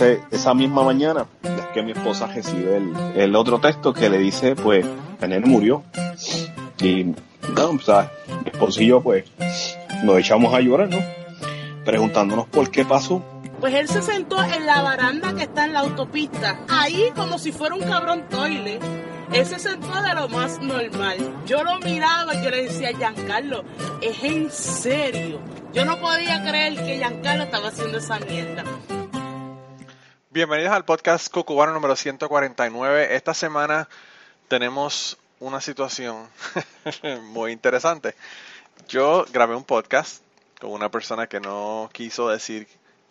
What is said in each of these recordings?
esa misma mañana es que mi esposa recibe el, otro texto que le dice, pues, Daniel murió. Y, no, o sea, mi esposo y yo, pues, nos echamos a llorar, ¿no? Preguntándonos por qué pasó. Pues él se sentó en la baranda que está en la autopista, ahí como si fuera un cabrón toile. Él se sentó de lo más normal. Yo lo miraba y yo le decía, Giancarlo, es en serio. Yo no podía creer que Giancarlo estaba haciendo esa mierda. Bienvenidos al podcast Cucubano número 149. Esta semana tenemos una situación muy interesante. Yo grabé un podcast con una persona que no quiso decir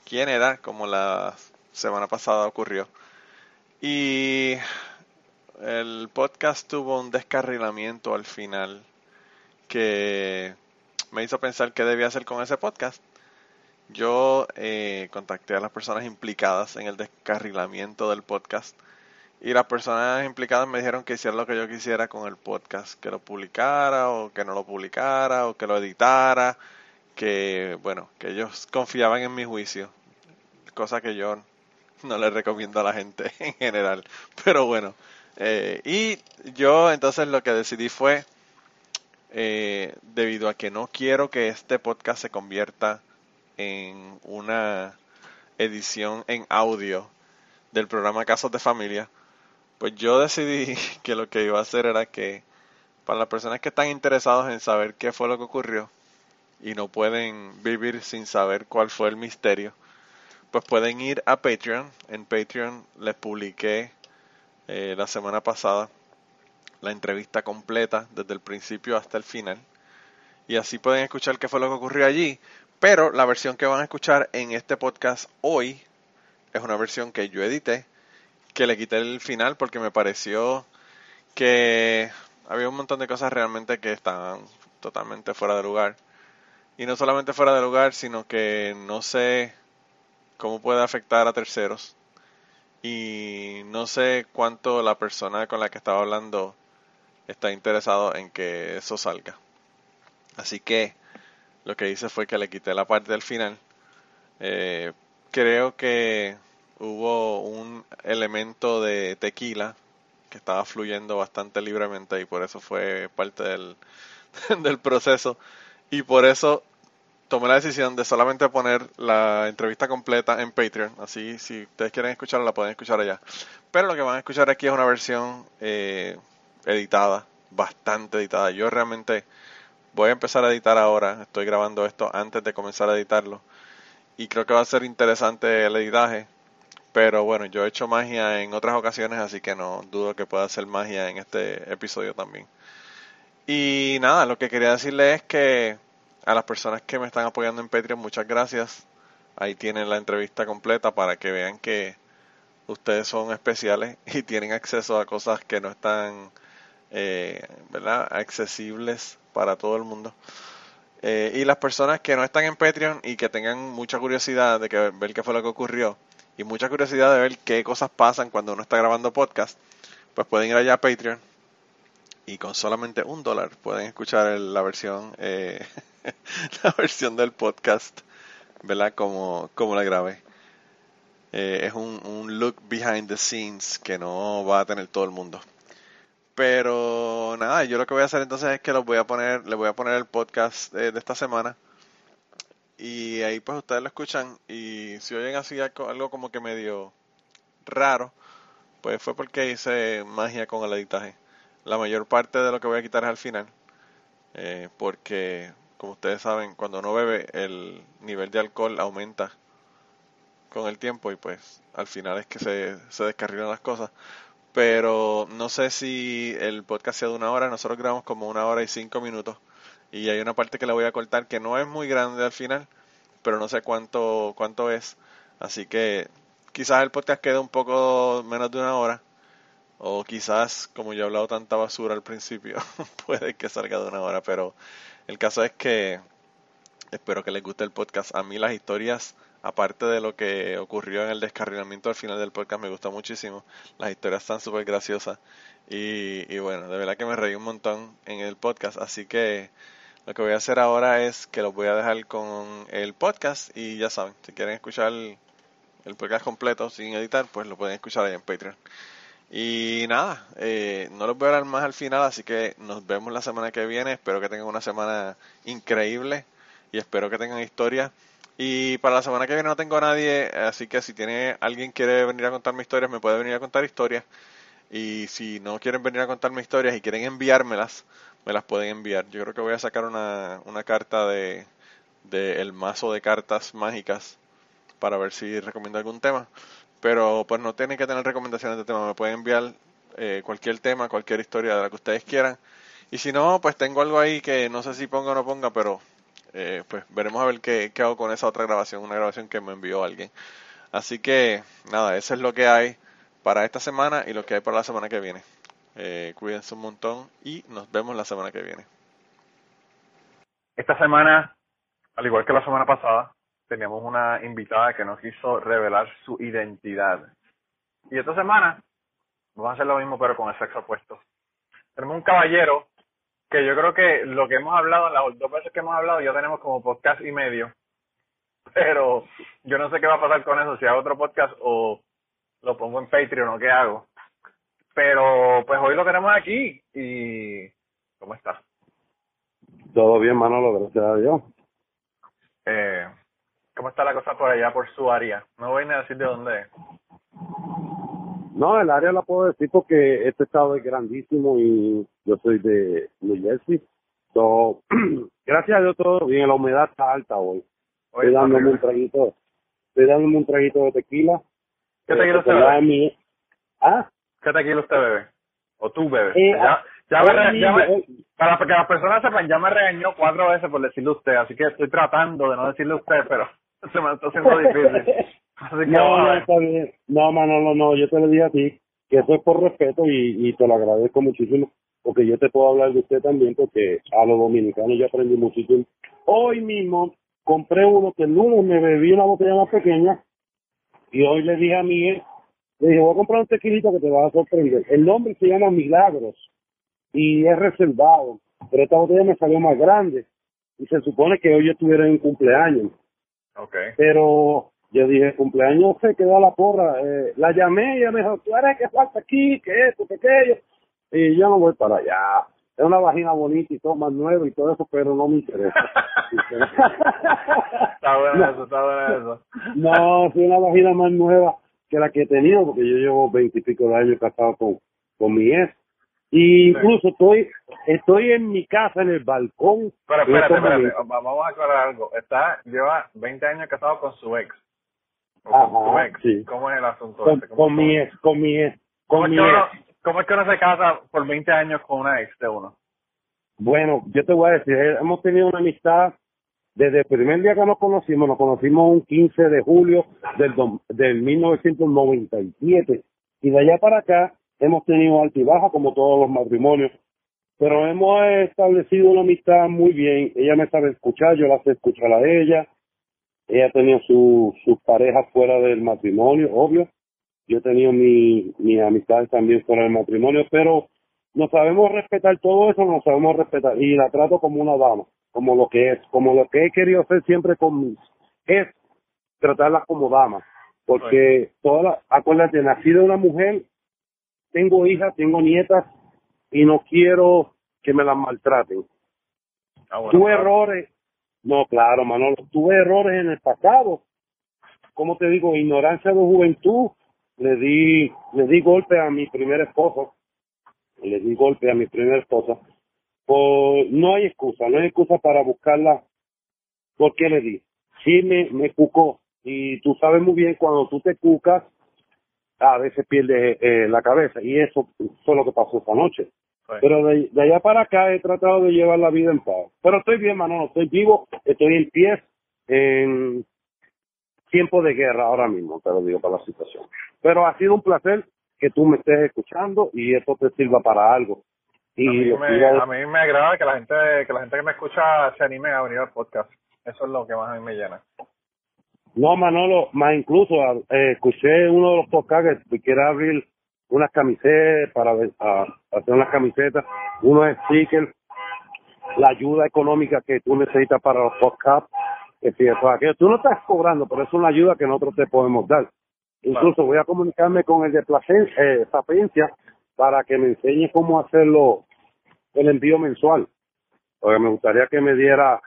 quién era, como la semana pasada ocurrió. Y el podcast tuvo un descarrilamiento al final que me hizo pensar qué debía hacer con ese podcast. Yo eh, contacté a las personas implicadas en el descarrilamiento del podcast y las personas implicadas me dijeron que hiciera lo que yo quisiera con el podcast, que lo publicara o que no lo publicara o que lo editara, que bueno, que ellos confiaban en mi juicio, cosa que yo no le recomiendo a la gente en general, pero bueno, eh, y yo entonces lo que decidí fue, eh, debido a que no quiero que este podcast se convierta en una edición en audio del programa Casos de Familia, pues yo decidí que lo que iba a hacer era que para las personas que están interesados en saber qué fue lo que ocurrió y no pueden vivir sin saber cuál fue el misterio, pues pueden ir a Patreon. En Patreon les publiqué eh, la semana pasada la entrevista completa desde el principio hasta el final. Y así pueden escuchar qué fue lo que ocurrió allí. Pero la versión que van a escuchar en este podcast hoy es una versión que yo edité, que le quité el final porque me pareció que había un montón de cosas realmente que estaban totalmente fuera de lugar. Y no solamente fuera de lugar, sino que no sé cómo puede afectar a terceros. Y no sé cuánto la persona con la que estaba hablando está interesado en que eso salga. Así que lo que hice fue que le quité la parte del final. Eh, creo que hubo un elemento de tequila que estaba fluyendo bastante libremente y por eso fue parte del, del proceso. Y por eso tomé la decisión de solamente poner la entrevista completa en Patreon. Así, si ustedes quieren escucharla, la pueden escuchar allá. Pero lo que van a escuchar aquí es una versión eh, editada, bastante editada. Yo realmente voy a empezar a editar ahora. Estoy grabando esto antes de comenzar a editarlo. Y creo que va a ser interesante el editaje. Pero bueno, yo he hecho magia en otras ocasiones, así que no dudo que pueda hacer magia en este episodio también. Y nada, lo que quería decirle es que a las personas que me están apoyando en Patreon, muchas gracias. Ahí tienen la entrevista completa para que vean que ustedes son especiales y tienen acceso a cosas que no están eh, ¿verdad? accesibles para todo el mundo. Eh, y las personas que no están en Patreon y que tengan mucha curiosidad de que, ver qué fue lo que ocurrió y mucha curiosidad de ver qué cosas pasan cuando uno está grabando podcast, pues pueden ir allá a Patreon y con solamente un dólar pueden escuchar la versión eh, la versión del podcast, ¿verdad? Como, como la grabé. Eh, es un, un, look behind the scenes que no va a tener todo el mundo. Pero nada, yo lo que voy a hacer entonces es que los voy a poner, les voy a poner el podcast de, de esta semana. Y ahí pues ustedes lo escuchan y si oyen así algo como que medio raro, pues fue porque hice magia con el editaje. La mayor parte de lo que voy a quitar es al final, eh, porque como ustedes saben, cuando uno bebe el nivel de alcohol aumenta con el tiempo y pues al final es que se, se descarrilan las cosas. Pero no sé si el podcast sea de una hora, nosotros grabamos como una hora y cinco minutos y hay una parte que le voy a cortar que no es muy grande al final, pero no sé cuánto, cuánto es. Así que quizás el podcast quede un poco menos de una hora. O quizás, como yo he hablado tanta basura al principio, puede que salga de una hora, pero el caso es que espero que les guste el podcast. A mí las historias, aparte de lo que ocurrió en el descarrilamiento al final del podcast, me gustó muchísimo. Las historias están súper graciosas. Y, y bueno, de verdad que me reí un montón en el podcast. Así que lo que voy a hacer ahora es que los voy a dejar con el podcast. Y ya saben, si quieren escuchar el podcast completo sin editar, pues lo pueden escuchar ahí en Patreon. Y nada, eh, no los voy a hablar más al final, así que nos vemos la semana que viene. Espero que tengan una semana increíble y espero que tengan historia. Y para la semana que viene no tengo a nadie, así que si tiene alguien quiere venir a contarme historias, me puede venir a contar historias. Y si no quieren venir a contarme historias y quieren enviármelas, me las pueden enviar. Yo creo que voy a sacar una, una carta de, de el mazo de cartas mágicas para ver si recomiendo algún tema. Pero pues no tienen que tener recomendaciones de tema, me pueden enviar eh, cualquier tema, cualquier historia de la que ustedes quieran. Y si no, pues tengo algo ahí que no sé si ponga o no ponga, pero eh, pues veremos a ver qué, hago con esa otra grabación, una grabación que me envió alguien. Así que nada, eso es lo que hay para esta semana y lo que hay para la semana que viene. Eh, cuídense un montón y nos vemos la semana que viene. Esta semana, al igual que la semana pasada, teníamos una invitada que nos quiso revelar su identidad. Y esta semana vamos a hacer lo mismo pero con el sexo opuesto. Tenemos un caballero que yo creo que lo que hemos hablado, las dos veces que hemos hablado, ya tenemos como podcast y medio. Pero yo no sé qué va a pasar con eso, si hago otro podcast o lo pongo en Patreon o qué hago. Pero pues hoy lo tenemos aquí y ¿cómo estás? Todo bien, Manolo, gracias a Dios. Eh, ¿Cómo está la cosa por allá, por su área? No voy ni a decir de dónde es. No, el área la puedo decir porque este estado es grandísimo y yo soy de New Jersey. So, gracias a Dios todo bien, la humedad está alta hoy. Estoy dándome un traguito, estoy dándome un traguito de tequila. ¿Qué tequila usted bebe? mi- ¿Ah? ¿Qué tequila usted bebe? ¿O tú bebes? Eh, ya, ya me ahora re- ya mismo, me- para que las personas sepan, ya me regañó cuatro veces por decirle usted, así que estoy tratando de no decirle usted, pero se me está haciendo difícil. Así que No, no, está bien. No, Manolo, no, yo te lo dije a ti, que eso es por respeto y, y te lo agradezco muchísimo, porque yo te puedo hablar de usted también, porque a los dominicanos yo aprendí muchísimo. Hoy mismo compré uno que el lunes me bebí una botella más pequeña y hoy le dije a Miguel, le dije, voy a comprar un tequilito que te va a sorprender. El nombre se llama Milagros y es reservado, pero esta botella me salió más grande y se supone que hoy yo estuviera en un cumpleaños pero yo dije, cumpleaños se quedó a la porra. Eh, la llamé y ella me dijo, tú eres que falta aquí, que esto, que aquello. Y yo no voy para allá. Es una vagina bonita y todo más nuevo y todo eso, pero no me interesa. Está bueno No. eso, está bueno eso. no, soy una vagina más nueva que la que he tenido, porque yo llevo veintipico de años casado con, con mi ex. Y incluso estoy, estoy en mi casa, en el balcón. Pero espérate, espérate, vamos a aclarar algo. Está, lleva 20 años casado con su ex. O con Ajá, su ex. sí. ¿Cómo es el asunto Con? ¿Cómo- con mi ex, con mi ex, ¿Cómo con mi ex. ¿Cómo es que uno se casa por 20 años con una ex de uno? Bueno, yo te voy a decir, eh, hemos tenido una amistad desde el primer día que nos conocimos, nos conocimos un 15 de julio del, del 1997 y de allá para acá hemos tenido alta y baja como todos los matrimonios, pero hemos establecido una amistad muy bien, ella me sabe escuchar, yo la sé escuchar a ella, ella su, sus parejas fuera del matrimonio, obvio, yo he tenido mi, mis amistades también fuera del matrimonio, pero nos sabemos respetar todo eso, nos sabemos respetar y la trato como una dama, como lo que es, como lo que he querido hacer siempre con mis es tratarla como dama, porque todas las, acuérdate, nací de una mujer, tengo hijas, tengo nietas y no quiero que me las maltraten. Ah, bueno, tuve claro. errores, no, claro, Manolo, tuve errores en el pasado, como te digo, ignorancia de juventud, le di, le di golpe a mi primer esposo, le di golpe a mi primera esposa, pues no hay excusa, no hay excusa para buscarla, ¿por qué le di? Sí me, me cucó, y tú sabes muy bien, cuando tú te cucas, a veces pierdes eh, la cabeza, y eso fue lo que pasó esta noche. Pero de, de allá para acá he tratado de llevar la vida en paz. Pero estoy bien, Manolo, estoy vivo, estoy en pie, en tiempo de guerra ahora mismo, te lo digo para la situación. Pero ha sido un placer que tú me estés escuchando y esto te sirva para algo. Y a, mí me, a- mí agrada que la gente que la gente que me escucha se anime a venir al podcast. Eso es lo que más a mí me llena. No, Manolo, más incluso eh, escuché uno de los podcasts que quiere abrir unas camisetas para a- hacer unas camisetas, unos stickers, la ayuda económica que tú necesitas para los podcasts, eso, aquello. Tú no estás cobrando, pero es una ayuda que nosotros te podemos dar. Incluso voy a comunicarme con el de Placencia, eh, para que me enseñe cómo hacerlo el envío mensual. Porque me gustaría que me diera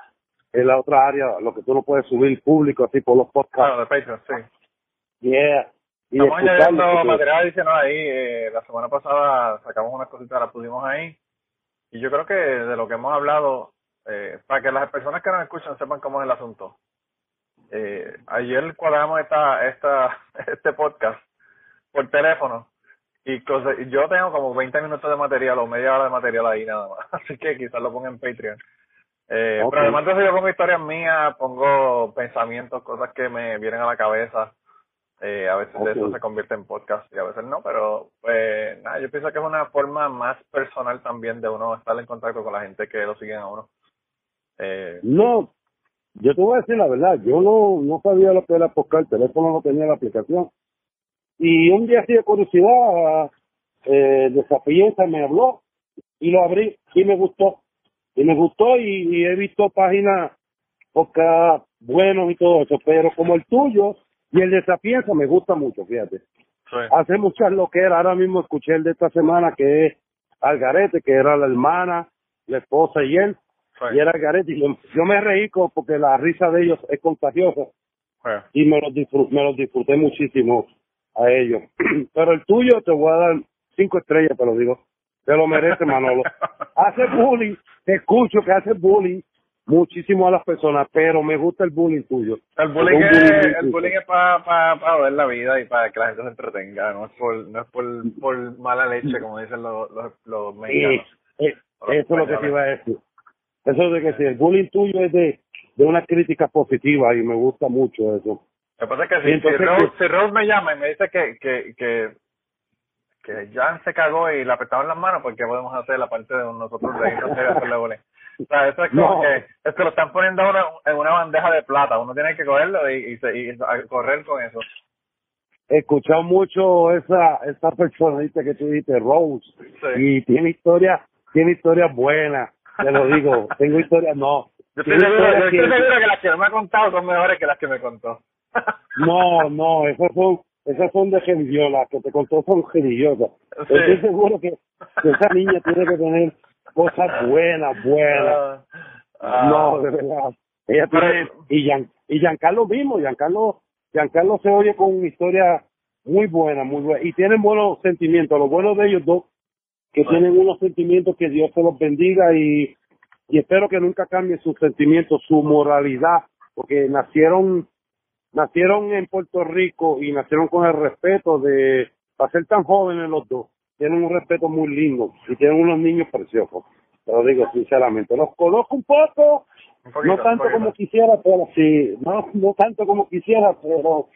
en la otra área lo que tú no puedes subir público así por los podcasts. Claro, de Patreon, sí. Yeah. Y Estamos añadiendo material adicional ahí. eh, la semana pasada sacamos unas cositas, las pusimos ahí. Y yo creo que de lo que hemos hablado, eh, para que las personas que nos escuchan sepan cómo es el asunto. Eh, ayer cuadramos esta, esta, este podcast por teléfono y yo tengo como 20 minutos de material o media hora de material ahí nada más. Así que quizás lo ponga en Patreon. Eh. Pero además de eso yo pongo historias mías, pongo pensamientos, cosas que me vienen a la cabeza. Eh, a veces de eso se convierte en podcast y a veces no, pero pues nada, yo pienso que es una forma más personal también de uno estar en contacto con la gente que lo siguen a uno. Eh, No, yo te voy a decir la verdad, yo no, no sabía lo que era podcast, el teléfono no tenía la aplicación. Y un día así de curiosidad, eh, de Sapienza me habló y lo abrí y me gustó. Y me gustó y, y he visto páginas podcast buenos y todo eso, pero como el tuyo y el de Sapienza me gusta mucho, fíjate. sí. Hace muchas lo que era, ahora mismo escuché el de esta semana que es Algarete, que era la hermana, la esposa y él sí, y era Gareth y yo, me reí porque la risa de ellos es contagiosa sí. y me los, disfruté, me los disfruté muchísimo a ellos. Pero el tuyo te voy a dar cinco estrellas, te lo digo. Te lo merece, Manolo. Hace bullying, te escucho que hace bullying muchísimo a las personas, pero me gusta el bullying tuyo. El bullying es, bullying el bullying es para pa, pa ver la vida y para que la gente se entretenga, no es por, no es por, por mala leche, como dicen los, los, los Sí, mexicanos. eh, eso es lo que te iba a decir. Eso es de que si el bullying tuyo es de, de una crítica positiva y me gusta mucho eso. Lo que pasa es que si, si, entonces, Rose, ¿qué? si Rose me llama y me dice que, que, que, que Jan se cagó y le apretaban las manos, pues ¿qué podemos hacer la parte de nosotros reírnos y hacerle bullying? O sea, eso es como No. que, es que lo están poniendo a uno en una bandeja de plata, uno tiene que cogerlo y, y, se- y a correr con eso. he escuchado mucho esa esa personita que tú dijiste, Rose, Sí. y tiene historia, tiene historias buenas, te lo digo, tengo historias, no. Yo estoy seguro, yo historias estoy que- seguro que las que no me ha contado son mejores que las que me contó. No, no, esas son, esas son de religión, las que te contó son religiosas. Sí. Estoy seguro que, que esa niña tiene que tener cosas buenas, buenas. Ah, No, de verdad. Ella tiene, y, Gian, y Giancarlo mismo, Giancarlo, Giancarlo se oye con una historia muy buena, muy buena, y tienen buenos sentimientos, lo bueno de ellos dos, que Bueno. tienen unos sentimientos que Dios se los bendiga y, y espero que nunca cambien sus sentimientos, su moralidad, porque nacieron, nacieron en Puerto Rico y nacieron con el respeto de, para ser tan jóvenes los dos, tienen un respeto muy lindo y tienen unos niños preciosos. Te lo digo sinceramente. Los conozco un poco, un poquito, no tanto como quisiera, pero sí, no, no tanto como quisiera, pero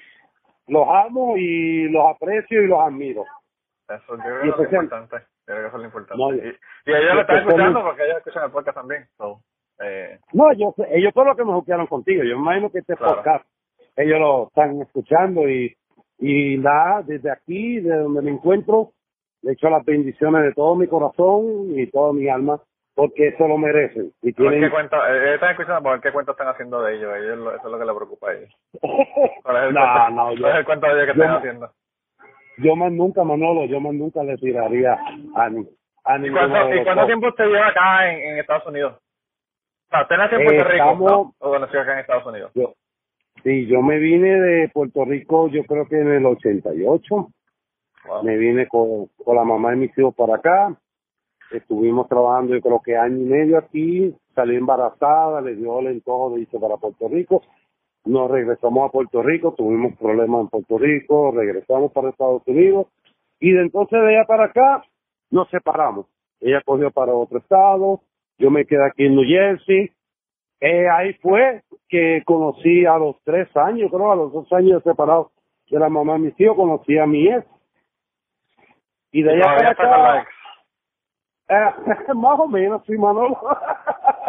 los amo y los aprecio y los admiro. Eso, yo Y que es importante. Creo que eso es lo importante. No, y, y- ellos lo están escuchando porque ellos escuchan el podcast también. So, eh, No, yo ellos son los que me juquearon contigo. Yo me imagino que este Claro. podcast, ellos lo están escuchando y, y nada, desde aquí, de donde me encuentro, le echo las bendiciones de todo mi corazón y toda mi alma, porque se lo merecen. Y tienen... qué cuenta, eh, están escuchando ver qué cuento están haciendo de ellos. ellos lo- eso es lo que les preocupa a ellos. ¿Cuál es el no, cuento, no, cuál yo, es el cuento de ellos que yo están haciendo? Yo más nunca, Manolo, yo más nunca le tiraría a, ni- a ¿Y ninguno cuánto, de ¿Y cuánto dos. tiempo usted lleva acá en, en Estados Unidos? O sea, usted nació en Puerto Eh, Rico, estamos- ¿no? ¿O nació acá en Estados Unidos? Yo, sí, yo me vine de Puerto Rico, yo creo que en el 88. Wow. Me vine con, con la mamá de mis hijos para acá. Estuvimos trabajando, yo creo que año y medio aquí. Salí embarazada, le dio el antojo de irse para Puerto Rico. Nos regresamos a Puerto Rico, tuvimos problemas en Puerto Rico, regresamos para Estados Unidos. Y de entonces de allá para acá nos separamos. Ella cogió para otro estado, yo me quedé aquí en New Jersey. Eh, ahí fue que conocí a los tres años, creo, a los dos años separados de la mamá de mis hijos, conocí a mi ex. Y de allá Todavía para acá, eh, más o menos, sí, Manolo.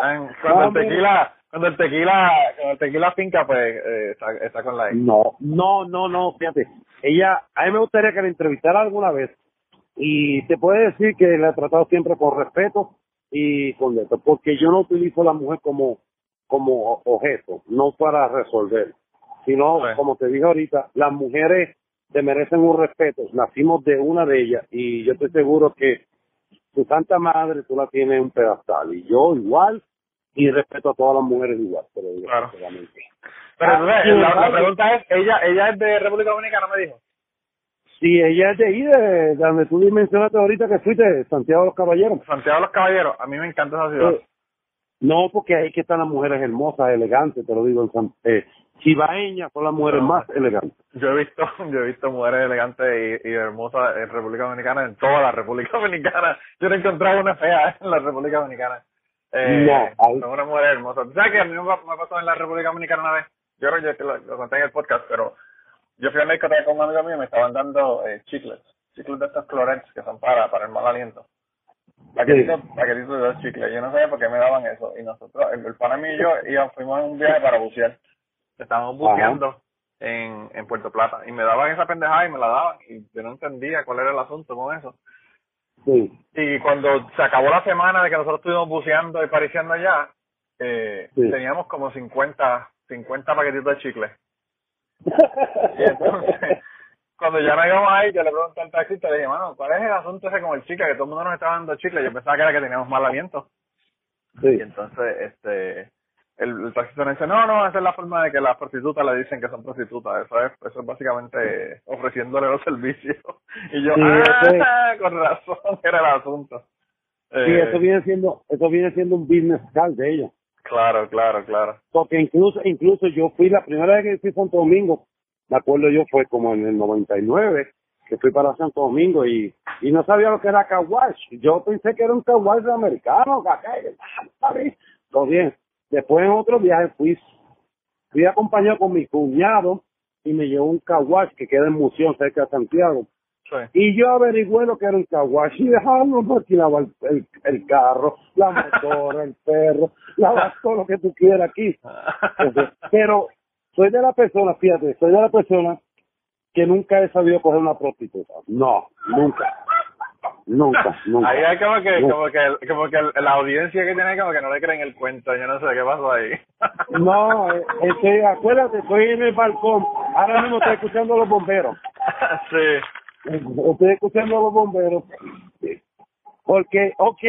En- Más Cuando el tequila, cuando el tequila, cuando el tequila finca, pues eh, está, está con la ex. No, no, no, no, fíjate. Ella, a mí me gustaría que la entrevistara alguna vez. Y te puede decir que la he tratado siempre con respeto y con esto, porque yo no utilizo a la mujer como, como objeto, no para resolver, sino, Sí. como te dije ahorita, las mujeres se merecen un respeto. Nacimos de una de ellas y yo estoy seguro que tu santa madre tú la tienes en un pedestal y yo igual y respeto a todas las mujeres igual. Pero, Claro. Pero Ah, entonces, la, la pregunta es, ella ella es de República Dominicana, me dijo. Sí, ella es de ahí, de, de donde tú mencionaste ahorita que fuiste, Santiago de los Caballeros. Santiago de los Caballeros, a mí me encanta esa ciudad. Eh, no, porque ahí que están las mujeres hermosas, elegantes, te lo digo en San, eh, Chibaeñas son las mujeres No. más elegantes. Yo he visto, yo he visto mujeres elegantes y, y hermosas en República Dominicana, en toda la República Dominicana. Yo no he encontrado una fea en la República Dominicana. Eh, No, ahí- son unas mujeres hermosas. ¿Sabes que a mí me pa- me pasó en la República Dominicana una vez? Yo creo que lo, lo conté en el podcast, pero yo fui a discoteca con un amigo mío y me estaban dando eh, chicles. Chicles de estos clorets que son para, para el mal aliento. Paquetitos, paquetitos de dos chicles. Yo no sabía por qué me daban eso. Y nosotros, el, el pana y yo íbamos, fuimos en un viaje para bucear. Estábamos Ajá. buceando en, en Puerto Plata. Y me daban esa pendejada y me la daban. Y yo no entendía cuál era el asunto con eso. Sí. Y cuando se acabó la semana de que nosotros estuvimos buceando y pariciando allá, eh, Sí. teníamos como 50, 50 paquetitos de chicle. Y entonces, cuando ya no íbamos ahí, yo le pregunté al taxista, le dije, mano, ¿cuál es el asunto ese con el chicle? Que todo el mundo nos estaba dando chicle. Yo pensaba que era que teníamos mal aliento. sí. Y entonces, este, el, el taxista nos dice, no, no, esa es la forma de que las prostitutas le dicen que son prostitutas. Eso es, eso es básicamente ofreciéndole los servicios. Y yo, Sí, eso es. ah, con razón, era el asunto. Sí, Eh, eso viene siendo, eso viene siendo un business card de ella. Claro, claro, claro. Porque incluso, incluso yo fui la primera vez que fui a Santo Domingo, me acuerdo yo fue como en el 99, que fui para Santo Domingo y, y no sabía lo que era kawash. Yo pensé que era un kawash americano, acá, y, ah, está bien. Después en otro viaje fui, fui acompañado con mi cuñado y me llevó un kawash que queda en Museo cerca de Santiago. Sí. Y yo averigüé lo que era un kawash y porque alquilaba el, el, el carro, la motora, el perro, lavas todo lo que tú quieras aquí. Entonces, Pero soy de la persona, fíjate, soy de la persona que nunca he sabido coger una prostituta. No, nunca. Nunca, nunca. Ahí hay como que, como que, como que la audiencia que tiene como que no le creen el cuento, yo no sé qué pasó ahí. No, eh, es que acuérdate, estoy en el balcón, ahora mismo estoy escuchando a los bomberos. sí. Estoy escuchando a los bomberos. Porque, ok,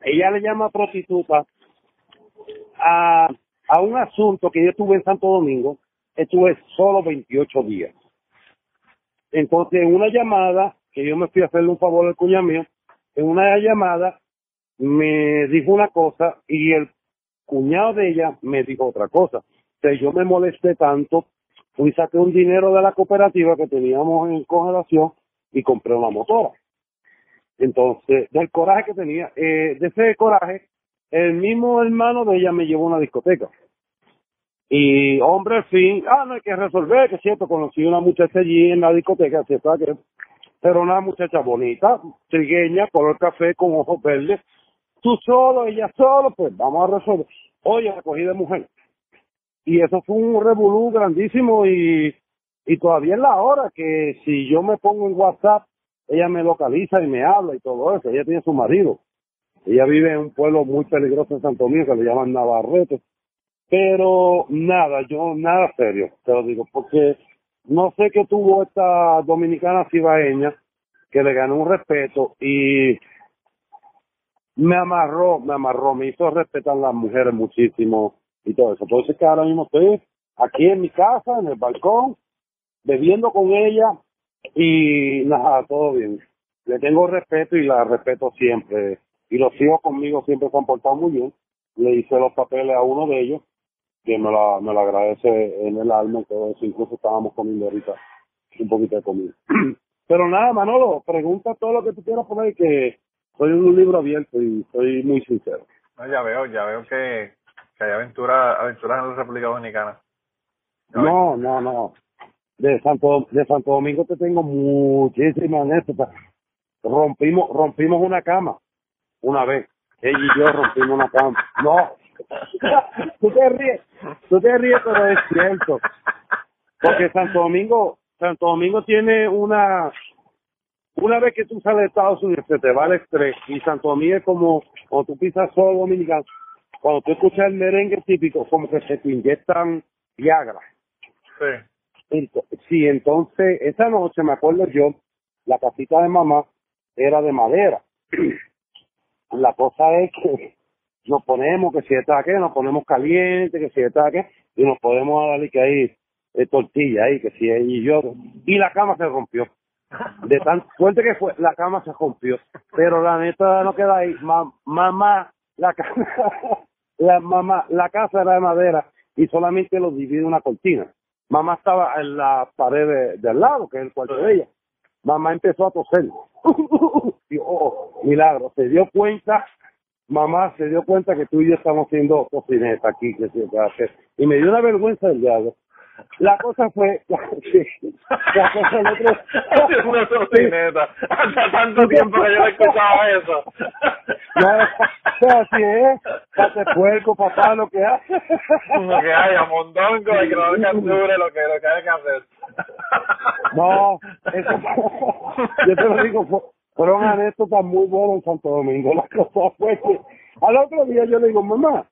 ella le llama prostituta a, a un asunto que yo estuve en Santo Domingo, estuve solo 28 días. Entonces, en una llamada, que yo me fui a hacerle un favor al cuñado mío, en una llamada me dijo una cosa y el cuñado de ella me dijo otra cosa. Entonces, yo me molesté tanto, fui saqué un dinero de la cooperativa que teníamos en congelación y compré una motora. Entonces, del coraje que tenía, eh, de ese coraje, el mismo hermano de ella me llevó a una discoteca. Y hombre, al fin, ah, no hay que resolver, que es cierto, conocí una muchacha allí en la discoteca, ¿cierto? Que, pero una muchacha bonita, trigueña, color café, con ojos verdes. Tú solo, ella solo, pues vamos a resolver. Oye, la cogí de mujer. Y eso fue un revolú grandísimo y, y todavía es la hora que si yo me pongo en WhatsApp, ella me localiza y me habla y todo eso. Ella tiene su marido. Ella vive en un pueblo muy peligroso en Santo Domingo que le llaman Navarrete. Pero nada, yo nada serio, te lo digo, porque no sé qué tuvo esta dominicana cibaeña que le ganó un respeto y me amarró, me amarró, me hizo respetar a las mujeres muchísimo y todo eso. Por eso es que ahora mismo estoy aquí en mi casa, en el balcón, bebiendo con ella y nada, todo bien. Le tengo respeto y la respeto siempre. Y los hijos conmigo siempre se han portado muy bien. Le hice los papeles a uno de ellos, que me lo, me lo agradece en el alma y todo eso. Incluso estábamos comiendo ahorita un poquito de comida. Pero nada, Manolo, pregunta todo lo que tú quieras ahí, que soy un libro abierto y soy muy sincero. No, ya veo, ya veo que, que hay aventura, aventuras en la República Dominicana. No, no, no. De Santo, de Santo Domingo te tengo muchísimas anécdotas. Rompimos, rompimos una cama una vez. Ella y yo rompimos una cama. No. tú te ríes, tú te ríes, pero es cierto. Porque Santo Domingo, Santo Domingo tiene una, una vez que tú sales de Estados Unidos se te va el estrés y Santo Domingo es como cuando tú pisas solo dominicano, cuando tú escuchas el merengue típico, como que se te inyectan Viagra. Sí. Ento- Sí, entonces, esa noche me acuerdo yo, la casita de mamá era de madera. La cosa es que nos ponemos, que si está que nos ponemos caliente, que si está que y nos podemos darle que ahí eh, tortilla ahí, que si ahí y yo. Y la cama se rompió. De tan fuerte que fue, la cama se rompió. Pero la neta no queda ahí. Ma- mamá, la la mamá, la casa era de madera y solamente lo divide una cortina. Mamá estaba en la pared de, de al lado, que es el cuarto de ella. Mamá empezó a toser. Y, oh, milagro, se dio cuenta, mamá se dio cuenta que tú y yo estamos haciendo cocineta aquí, que se puede hacer. Y me dio una vergüenza del diablo. La cosa fue, sí, la cosa el otro, Haciendo cocineta. Hace tanto tiempo que yo no escuchaba eso. No, así es, pate puerco, papá, lo que hace. Como que haya mondongo y que no capture lo que, lo que hay que hacer. No, eso, yo te lo digo, fueron anécdotas muy buenas en Santo Domingo. La cosa fue que al otro día yo le digo, mamá,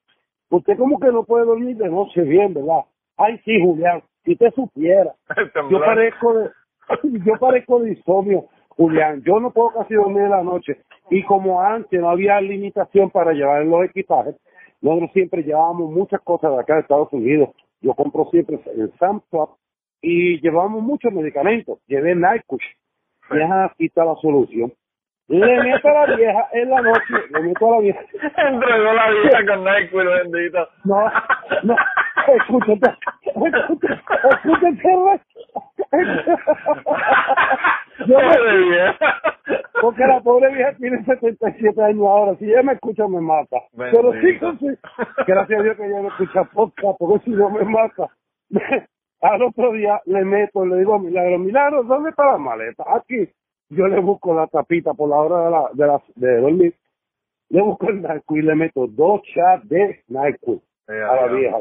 usted como que no puede dormir de noche bien, ¿verdad? Ay, sí, Julián, si usted supiera, yo parezco de, yo parezco de insomnio, Julián, yo no puedo casi dormir en la noche. Y como antes no había limitación para llevar los equipajes, nosotros siempre llevábamos muchas cosas de acá de Estados Unidos. Yo compro siempre en Sam's Club y llevamos muchos medicamentos. Llevé Nyquil. Esa aquí está la solución. Le meto a la vieja en la noche, le meto a la vieja. Entregó la vida con NyQuil, bendito. No, no, escúchate, escúchate, escúchate. Yo me- Pobre vieja. porque la pobre vieja tiene 77 años ahora. Si ella me escucha, me mata. Pero sí, sí, gracias a Dios que ella me escucha poca, porque si no me mata. Al otro día le meto, le digo a Milagro, Milagro, ¿dónde está la maleta? Aquí. Yo le busco la tapita por la hora de, la, de, la, de dormir. Le busco el NyQuil y le meto dos shots de NyQuil Sí, a la vieja.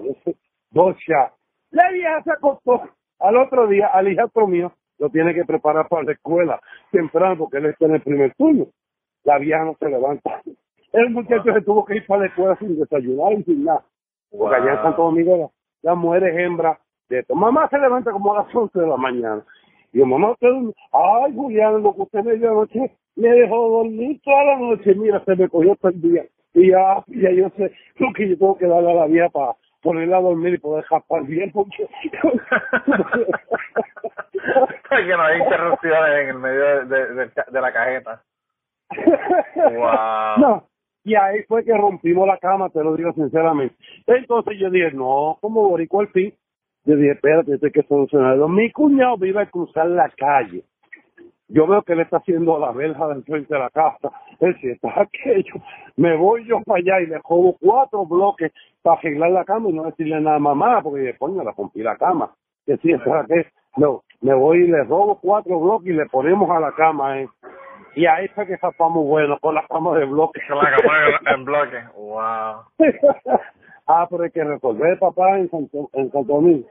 Dos shots. La vieja se acostó. Al otro día, al hijastro mío, lo tiene que preparar para la escuela temprano porque él está en el primer turno. La vieja no se levanta. El muchacho se tuvo que ir para la escuela sin desayunar y sin nada. Porque allá en. Santo Domingo la, la mujer es hembra de esto. Mamá se levanta como a las 11 de la mañana. Y yo, mamá, usted, ay, Julián, lo que usted me dio anoche, me dejó dormir toda la noche. Mira, se me cogió todo el día. Y ya, ya yo sé lo que yo tengo que darle a la vieja para ponerla a dormir y poder japar bien. Porque... que no hay interrupciones en el medio de, de, de- de la cajeta. Wow. No, y ahí fue que rompimos la cama, te lo digo sinceramente. Entonces yo dije, no, como boricua al fin. Yo dije, espérate, esto hay que solucionarlo. Mi cuñado me iba a cruzar la calle. Yo veo que él está haciendo la verja del frente de la casa. Él si está aquello. Me voy yo para allá y le jodo cuatro bloques para arreglar la cama y no decirle nada a mamá, porque dije, coño, la rompí la cama. Que sí, está que No, me voy y le robo cuatro bloques y le ponemos a la cama, eh. Y ahí fue que zapamos bueno, con la cama de bloques. Con la cama en, en bloque. Wow. ah, pero hay que resolver, papá, en Santo, en Santo Domingo.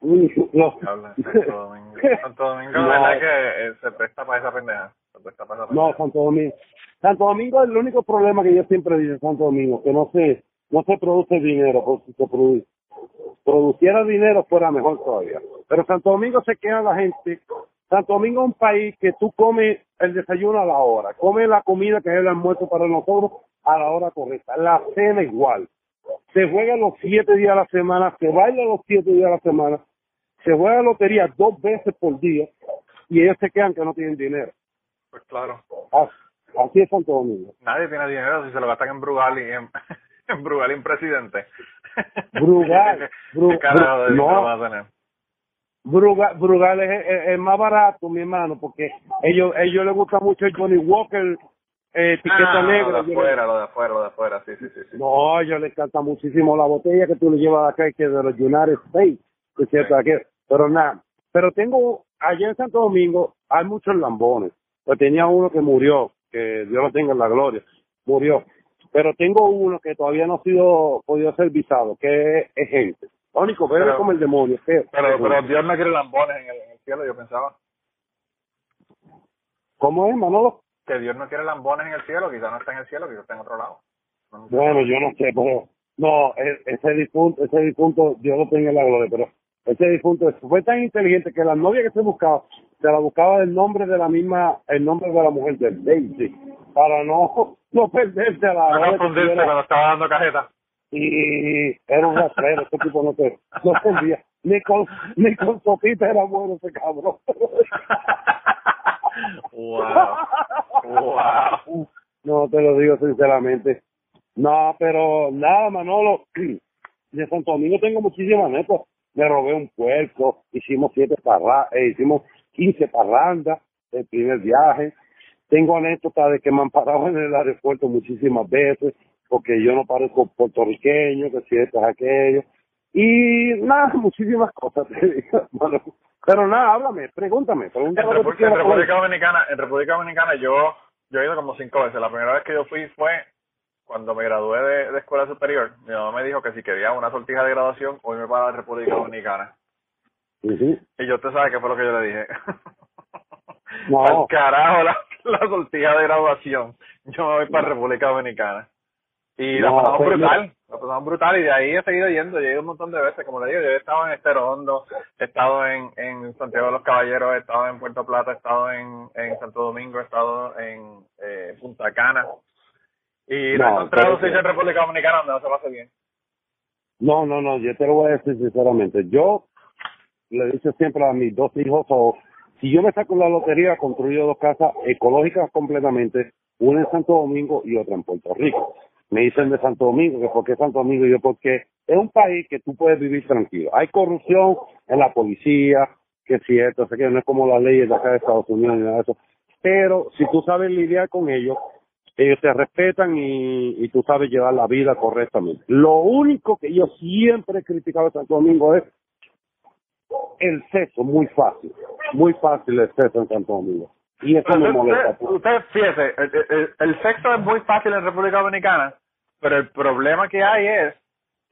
No. Santo Domingo. Santo Domingo, No. verdad que eh, se presta para esa pendeja. Se presta para esa No. Santo Domingo. Santo Domingo es el único problema que yo siempre digo Santo Domingo, que no se, no se produce dinero, porque si se produce, produciera dinero fuera mejor todavía. Pero Santo Domingo se queda la gente. Santo Domingo es un país que tú comes el desayuno a la hora, comes la comida que es el almuerzo para nosotros a la hora correcta, la cena igual. Se juega los siete días a la semana, se baila los siete días a la semana, se juega lotería dos veces por día y ellos se quedan que no tienen dinero. Pues claro. Así, así es Santo Domingo. Nadie tiene dinero si se lo gastan en Brugal y en, en Brugal y en Presidente. Brugal, Bru- ¿Qué carajo de Bru- no. va a tener? Brugal, Brugal es, es- es más barato, mi hermano, porque ellos ellos les gusta mucho el Johnny Walker, eh, etiqueta Ah, negra. Lo de afuera, lo de afuera, lo de afuera, sí, sí, sí. sí. No, ellos les encanta muchísimo la botella que tú le llevas acá, que es de los United States, que Sí. pero nada. Pero tengo, allá en Santo Domingo hay muchos lambones. Pues tenía uno que murió, que Dios lo tenga en la gloria, murió. Pero tengo uno que todavía no ha sido podido ser visado, que es, gente. Único, bebe Pero- como el demonio. que- Pero, pero Dios no quiere lambones en el, en el cielo, yo pensaba. ¿Cómo es, Manolo? Que Dios no quiere lambones en el cielo, quizás no está en el cielo, quizás está en otro lado. No. Bueno, yo no sé, pero no, e- ese difunto, ese difunto, Dios lo tenga en la gloria, pero ese difunto fue tan inteligente que la novia que se buscaba, se la buscaba del nombre de la misma, el nombre de la mujer de Daisy, para no, no perderse a la No confundirse cuando estaba dando cajeta. y era un rastrero, este tipo no te, no servía, ni con, ni con sopita era bueno ese cabrón. wow. Wow. No, te lo digo sinceramente. No, pero nada, Manolo. De Santo Domingo tengo muchísimas anécdotas. Me robé un puerco, hicimos siete parra eh, hicimos 15 parrandas el primer viaje. Tengo anécdotas de que me han parado en el aeropuerto muchísimas veces, porque yo no parezco puertorriqueño, que si esto es aquello. Y nada, muchísimas cosas, te digo. Pero nada, háblame, pregúntame, pregúntame República, en ahí. República Dominicana, en República Dominicana yo, yo he ido como cinco veces. La primera vez que yo fui fue cuando me gradué de, de escuela superior. Mi mamá me dijo que si quería una sortija de graduación, hoy me para la República Dominicana. Y yo, usted sabe qué fue lo que yo le dije. No. Al carajo la, la sortija de graduación. Yo me voy para República Dominicana. Y la No, pasamos pues, brutal, la pasamos brutal y de ahí he seguido yendo, yo he ido un montón de veces, como le digo, yo he estado en Estero Hondo, he estado en, en Santiago de los Caballeros, he estado en Puerto Plata, he estado en, en Santo Domingo, he estado en eh, Punta Cana y no, No, he encontrado en República Dominicana donde no se pase bien. No, no, no, yo te lo voy a decir sinceramente. Yo le dicho siempre a mis dos hijos, o si yo me saco la lotería, construyo dos casas ecológicas completamente, una en Santo Domingo y otra en Puerto Rico. Me dicen de Santo Domingo, que por qué Santo Domingo, y yo porque es un país que tú puedes vivir tranquilo. Hay corrupción en la policía, que si esto, sé que no es como las leyes de acá de Estados Unidos ni nada de eso. Pero si tú sabes lidiar con ellos, ellos te respetan y, y tú sabes llevar la vida correctamente. Lo único que yo siempre he criticado a Santo Domingo es el sexo, muy fácil, muy fácil el sexo en Santo Domingo. Y eso me molesta. usted, usted, fíjese, el, el- el sexo es muy fácil en República Dominicana, pero el problema que hay es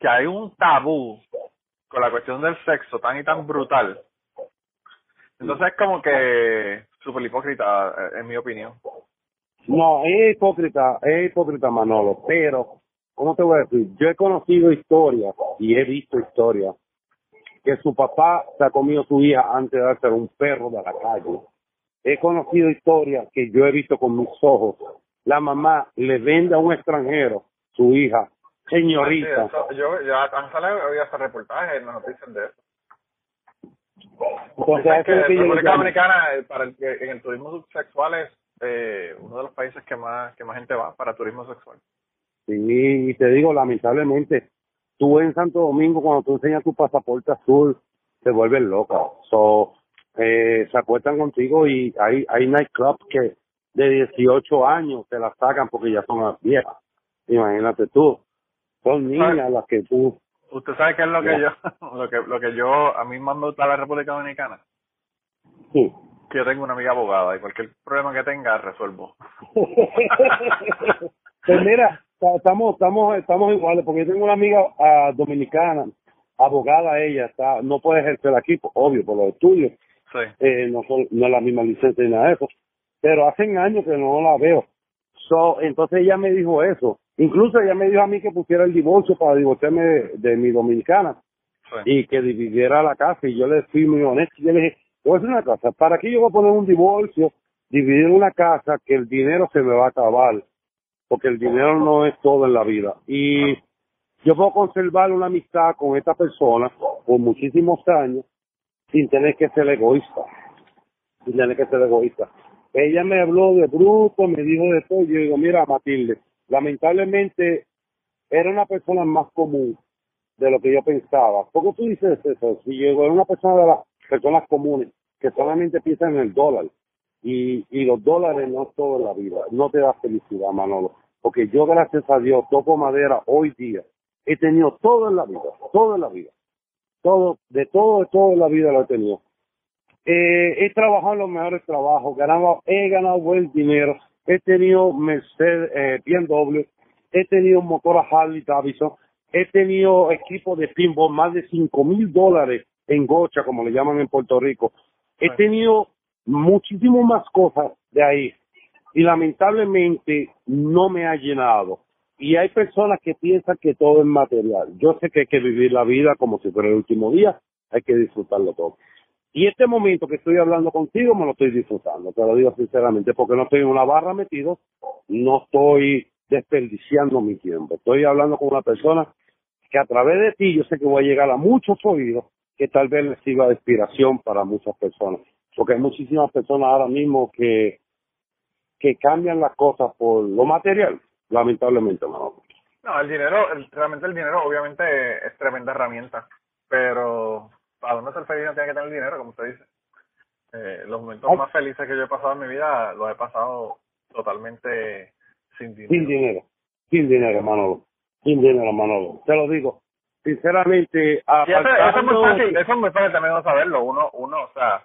que hay un tabú con la cuestión del sexo tan y tan brutal. Entonces es como que súper hipócrita, eh, en mi opinión. No, es hipócrita, es hipócrita Manolo, pero, ¿cómo te voy a decir? Yo he conocido historias y he visto historias que su papá se ha comido su hija antes de dársela a un perro de la calle. He conocido historias que yo he visto con mis ojos. La mamá le vende a un extranjero su hija, señorita. Sí, eso- yo ya han salido hoy hasta reportajes en las noticias de eso. Entonces, eso es que que le República. Dominicana, eh, para el, en el turismo sexual es eh, uno de los países que más que más gente va para turismo sexual. Sí, y te digo, lamentablemente, tú en Santo Domingo, cuando tú enseñas tu pasaporte azul, te vuelves loca. So, eh, se acuestan contigo y hay, hay nightclubs que de 18 años te la sacan porque ya son viejas. Imagínate tú. Son niñas las que tú... Usted sabe qué es lo que Ya. yo, lo que, lo que yo, a mí más me gusta la República Dominicana, Sí. que yo tengo una amiga abogada y cualquier problema que tenga resuelvo. pues mira, ta- estamos, estamos, estamos iguales, porque yo tengo una amiga ah, dominicana, abogada ella, está, no puede ejercer aquí, obvio, por los estudios, Sí. eh, no, son, no es la misma licencia ni nada de eso, pero hacen años que no la veo. So, entonces ella me dijo eso. Incluso ella me dijo a mí que pusiera el divorcio para divorciarme de, de mi dominicana Sí. y que dividiera la casa. Y yo le fui muy honesto. Y yo le dije, voy a decir una cosa, ¿para qué yo voy a poner un divorcio, dividir una casa que el dinero se me va a acabar? Porque el dinero no es todo en la vida. Y yo puedo conservar una amistad con esta persona por muchísimos años sin tener que ser egoísta. Sin tener que ser egoísta. Ella me habló de bruto, me dijo de todo. Yo digo, mira, Matilde, lamentablemente era una persona más común de lo que yo pensaba. ¿Por qué tú dices eso? Si yo digo, era una persona de las personas comunes que solamente piensan en el dólar. Y, los dólares no es todo en la vida. No te da felicidad, Manolo. Porque yo, gracias a Dios, toco madera hoy día. He tenido todo en la vida, todo en la vida. Todo, de todo, de todo en la vida lo he tenido. Eh, he trabajado en los mejores trabajos, ganado, he ganado buen dinero, he tenido Mercedes, eh, BMW, he tenido motor Harley Davidson, he tenido equipo de pinball, más de cinco mil dólares en gocha, como le llaman en Puerto Rico. He tenido muchísimo más cosas de ahí y lamentablemente no me ha llenado. Y hay personas que piensan que todo es material. Yo sé que hay que vivir la vida como si fuera el último día, hay que disfrutarlo todo. Y este momento que estoy hablando contigo me lo estoy disfrutando, te lo digo sinceramente, porque no estoy en una barra metido, no estoy desperdiciando mi tiempo. Estoy hablando con una persona que a través de ti yo sé que voy a llegar a muchos oídos que tal vez les sirva de inspiración para muchas personas. Porque hay muchísimas personas ahora mismo que, que cambian las cosas por lo material, lamentablemente. No, no el dinero, el, realmente el dinero obviamente es tremenda herramienta, pero para uno ser feliz no tiene que tener dinero, como usted dice. Eh, los momentos más felices que yo he pasado en mi vida los he pasado totalmente sin dinero. Sin dinero, sin dinero, Manolo. Sin dinero, Manolo. Te lo digo. Sinceramente, eso, eso, es muy fácil, eso es muy fácil también no saberlo. Uno, uno, o sea,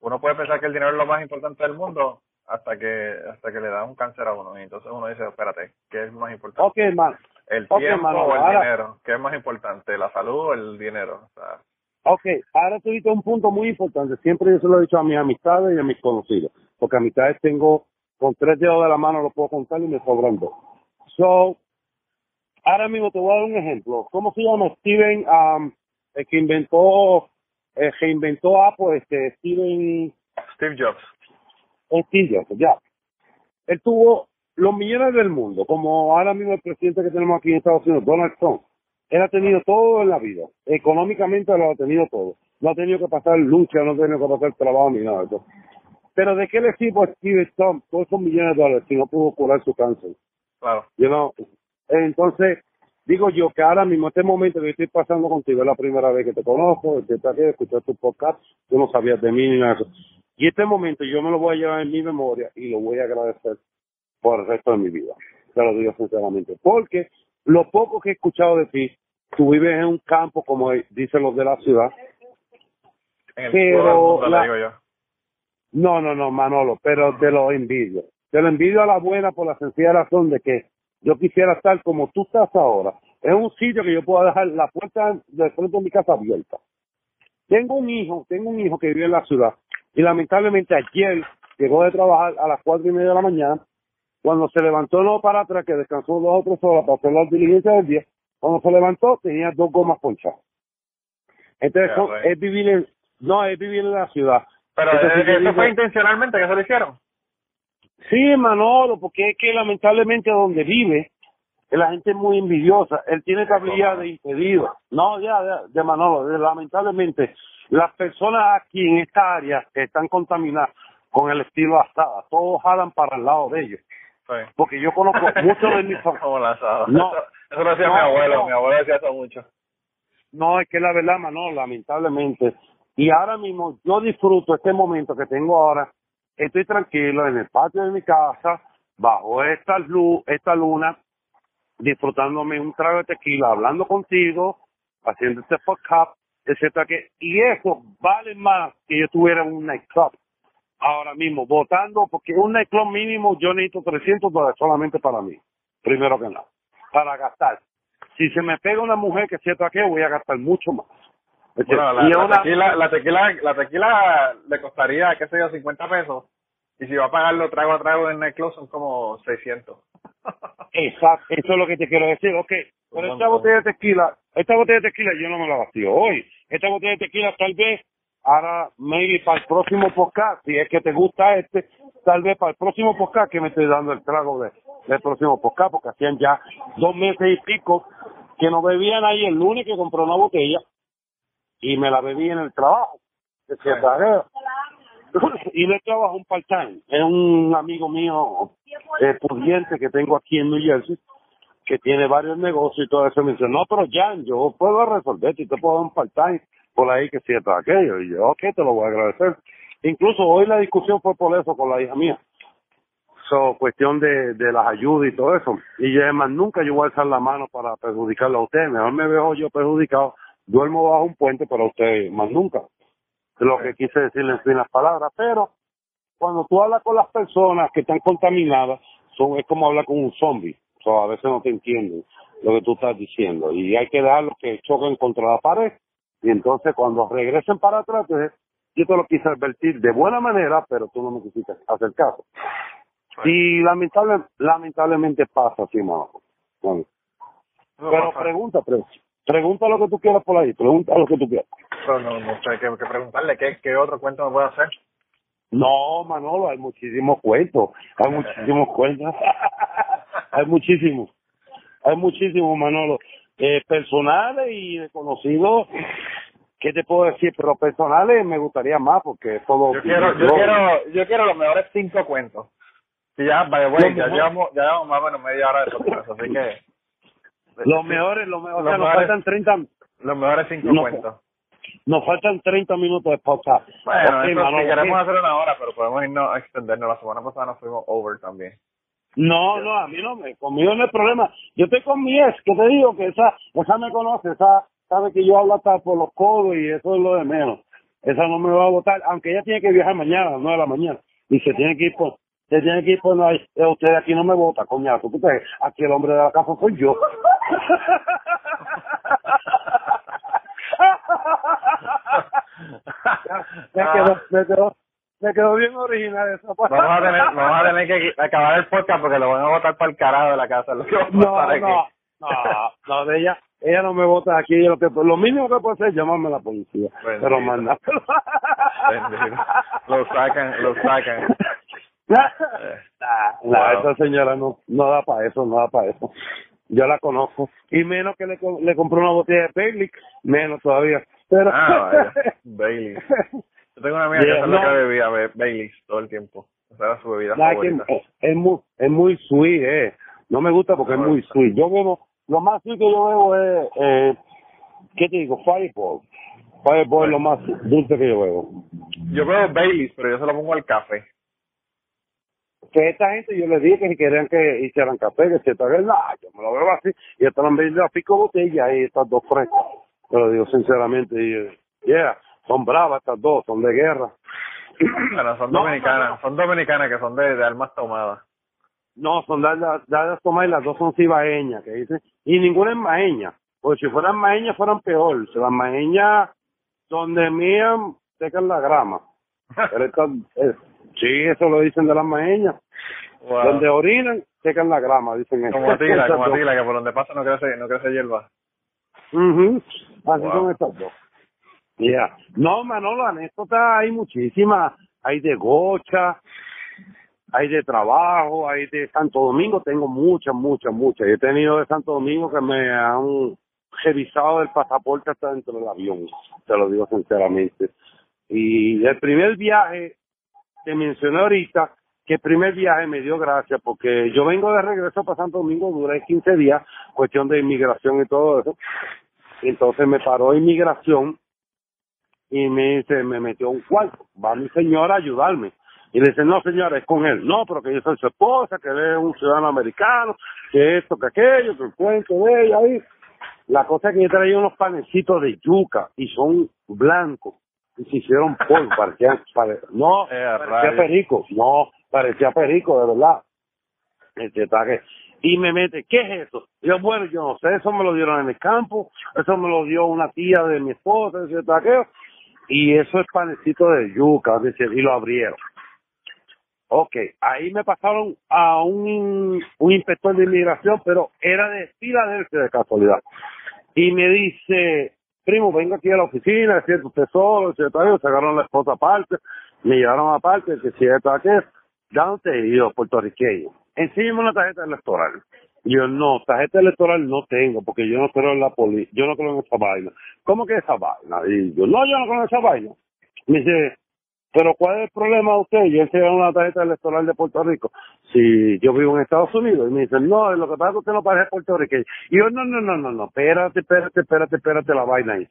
uno puede pensar que el dinero es lo más importante del mundo hasta que hasta que le da un cáncer a uno y entonces uno dice, espérate, ¿qué es más importante? Okay, man. El tiempo o el dinero, ¿qué es más importante? ¿La salud o el dinero? O sea, Ok, ahora tú un punto muy importante. Siempre yo se lo he dicho a mis amistades y a mis conocidos. Porque amistades tengo con tres dedos de la mano, lo puedo contar y me sobran dos. So, ahora mismo te voy a dar un ejemplo. ¿Cómo se llama Steven, um, el que inventó, el que inventó Apple, este, Steven... Steve Jobs. Jobs, ya. Él tuvo los millones del mundo, como ahora mismo el presidente que tenemos aquí en Estados Unidos, Donald Trump él ha tenido todo en la vida. Económicamente lo ha tenido todo. No ha tenido que pasar lucha, no ha tenido que pasar trabajo ni nada de eso. Pero ¿de qué le sirve a Steve Trump todos esos millones de dólares si no pudo curar su cáncer? Claro. You Entonces, digo yo que ahora mismo, este momento que estoy pasando contigo, es la primera vez que te conozco, que te aquí, escuchar tu podcast, tú no sabías de mí ni nada de eso. Y este momento yo me lo voy a llevar en mi memoria y lo voy a agradecer por el resto de mi vida. Te lo digo sinceramente. Porque lo poco que he escuchado de ti, tú vives en un campo, como dicen los de la ciudad. pero No, no, no, Manolo, pero te lo envidio. Te lo envidio a la buena por la sencilla razón de que yo quisiera estar como tú estás ahora. Es un sitio que yo pueda dejar la puerta de frente de mi casa abierta. Tengo un hijo, tengo un hijo que vive en la ciudad y lamentablemente ayer llegó de trabajar a las cuatro y media de la mañana cuando se levantó no para atrás, que descansó dos o tres horas para hacer las diligencias del día, cuando se levantó tenía dos gomas ponchadas. Entonces, es vivir en, no, es vivir en la ciudad. Pero eso fue intencionalmente que se lo hicieron. Sí, Manolo, porque es que lamentablemente donde vive, la gente es muy envidiosa. Él tiene tablilla de impedido. No, ya, de Manolo, lamentablemente, las personas aquí en esta área están contaminadas con el estilo asada. Todos jalan para el lado de ellos. Porque yo conozco muchos de mis Como No, eso, lo mi abuelo, mi abuelo decía eso mucho. No, es que la verdad, no, lamentablemente. Y ahora mismo yo disfruto este momento que tengo ahora. Estoy tranquilo en el patio de mi casa, bajo esta luz, esta luna, disfrutándome un trago de tequila, hablando contigo, haciendo este podcast, etcétera que y eso vale más que yo tuviera un nightclub ahora mismo votando porque un nightclub mínimo yo necesito 300 dólares solamente para mí, primero que nada, para gastar. Si se me pega una mujer que siento aquí, voy a gastar mucho más. Bueno, la, tequila, la, tequila, la tequila le costaría, qué sé yo, 50 pesos. Y si va a pagarlo trago a trago en nightclub son como 600. Exacto, eso es lo que te quiero decir. Ok, pero esta botella de tequila, esta botella de tequila yo no me la vacío hoy. Esta botella de tequila tal vez ahora maybe para el próximo podcast, si es que te gusta este, tal vez para el próximo podcast que me estoy dando el trago de, del próximo podcast, porque hacían ya dos meses y pico que no bebían ahí el lunes que compré una botella y me la bebí en el trabajo. y le trabajo un part-time. Es un amigo mío eh, pudiente que tengo aquí en New Jersey que tiene varios negocios y todo eso. Me dice, no, pero Jan, yo puedo resolver, y te puedo dar un part-time por ahí que siento aquello. Y yo, ok, te lo voy a agradecer. Incluso hoy la discusión fue por eso con la hija mía. So, cuestión de, de las ayudas y todo eso. Y yo, además, nunca yo voy a alzar la mano para perjudicarlo a usted. Mejor me veo yo perjudicado. Duermo bajo un puente para usted, más nunca. Lo que quise decirle en fin las palabras. Pero cuando tú hablas con las personas que están contaminadas, son, es como hablar con un zombie. So, a veces no te entienden lo que tú estás diciendo. Y hay que dejarlos que choquen contra la pared y entonces cuando regresen para atrás, pues, yo te lo quise advertir de buena manera, pero tú no me quisiste hacer caso. Y lamentable, lamentablemente pasa así, mano. Bueno. Pero pregunta, pregunta lo que tú quieras por ahí, pregunta lo que tú quieras. pero no, no sé qué, qué preguntarle. ¿Qué, ¿Qué otro cuento me puede hacer? No, Manolo, hay muchísimos cuentos, hay muchísimos cuentos, hay muchísimos, hay muchísimos, Manolo, eh, personales y de conocidos, ¿qué te puedo decir? Pero personales me gustaría más porque todo... Yo quiero, yo quiero, yo quiero los mejores cinco cuentos. Ya, way, Los ya llevamos, ya llevamos más o menos media hora de podcast, así que Los mejores, los mejores, o Los sea, nos faltan 30, los mejores cinco No. cuentos. nos faltan 30 minutos de pausa. Bueno, Ok, eso Manolo, queremos hacer una hora, pero podemos irnos a extendernos. La semana pasada nos fuimos over también. No, no, a mí no me, conmigo no hay problema. Yo estoy con mi ex, que te digo que esa, esa me conoce, esa sabe que yo hablo hasta por los codos y eso es lo de menos. Esa no me va a votar, aunque ella tiene que viajar mañana a las 9 de la mañana y se tiene que ir por, se tiene que ir por, no, eh, usted aquí no me vota, coñazo, crees, aquí el hombre de la casa soy yo. me quedó, me quedó, me quedó bien original esa parte. Vamos a tener, vamos a tener que acabar el podcast porque lo van a botar para el carajo de la casa. Lo que No, no, no, no, de ella, ella no me vota aquí, lo que lo mínimo que puede hacer es llamarme a la policía, Bendito. pero manda. Bendito. Lo sacan, lo sacan. Wow. nah, esa señora no, no da para eso, no da para eso. Yo la conozco. Y menos que le, le compré una botella de Bailey, menos todavía. Pero, Ah, vaya. Yo tengo una amiga que Yeah, esa es lo no. que bebía Ba- Baileys todo el tiempo. Esa era su bebida que favorita. es, es muy, es muy sweet, eh. No me gusta porque No es muy gusta. sweet. Yo bebo, lo más sweet que yo bebo es, eh, ¿qué te digo? Fireball. Fireball es lo más dulce que yo bebo. Yo bebo Baileys, pero yo se lo pongo al café. que esta gente yo les dije que si querían que hicieran café, que se tal nah, yo me lo veo así, y estaban vendiendo a pico botella y estas dos frescas. Te lo digo sinceramente, y, eh, yeah, son bravas estas dos, son de guerra. Bueno, son No, dominicanas, no, no. son dominicanas que son de, de almas tomadas. No, son dadas dadas tomar y las dos son cibaeñas, que dicen, y ninguna es maeña, porque si fueran maeñas fueran peor, si las maeñas donde mían secan la grama. Pero estas, eh, sí, eso lo dicen de las maeñas. Wow. Donde orinan, secan la grama, dicen. Como Atila, Estas como dos. Atila, que por donde pasa no crece, no crece hierba. Ujú, Así Wow. son estas dos. Ya. No, Manolo, anécdotas hay muchísimas. Hay de gocha, hay de trabajo, hay de Santo Domingo. Tengo muchas, muchas, muchas. He tenido de Santo Domingo que me han revisado el pasaporte hasta dentro del avión. Te lo digo sinceramente. Y el primer viaje que mencioné ahorita, que el primer viaje me dio gracia porque yo vengo de regreso para Santo Domingo, duré 15 días, cuestión de inmigración y todo eso. Entonces me paró inmigración y me dice, me metió a un cuarto, va mi señora a ayudarme. Y le dice, no señora, es con él. No, pero que yo soy su esposa, que él es un ciudadano americano, que esto, que aquello, que el cuento de ella ahí. La cosa es que yo traía unos panecitos de yuca y son blancos. Y se hicieron polvo, parecían, pare- no, Eh, parecía rayos. perico, no, parecía perico, de verdad. Este, taque. Y me mete, ¿qué es eso? Y yo, bueno, yo no sé, eso me lo dieron en el campo, eso me lo dio una tía de mi esposa, ese taqueo, y eso es panecito de yuca, dice, y lo abrieron. Ok, ahí me pasaron a un, un inspector de inmigración, pero era de Filadelfia de casualidad. Y me dice, primo, venga aquí a la oficina, cierto, usted solo, es cierto, ellos sacaron la esposa aparte, me llevaron aparte, que si esto, aquello, ¿dónde y yo, puertorriqueño? Enséñame una tarjeta electoral. Yo, no, tarjeta electoral no tengo, porque yo no creo en la poli, yo no creo en esa vaina. ¿Cómo que esa vaina? Y yo, no, yo no creo en esa vaina. Me dice, pero ¿cuál es el problema de usted? Yo enseñé una tarjeta electoral de Puerto Rico. Si yo vivo en Estados Unidos. Y me dicen, no, lo que pasa es que usted no parece puertorriqueño. Y yo, no, no, no, no, no, espérate, espérate, espérate, espérate la vaina ahí.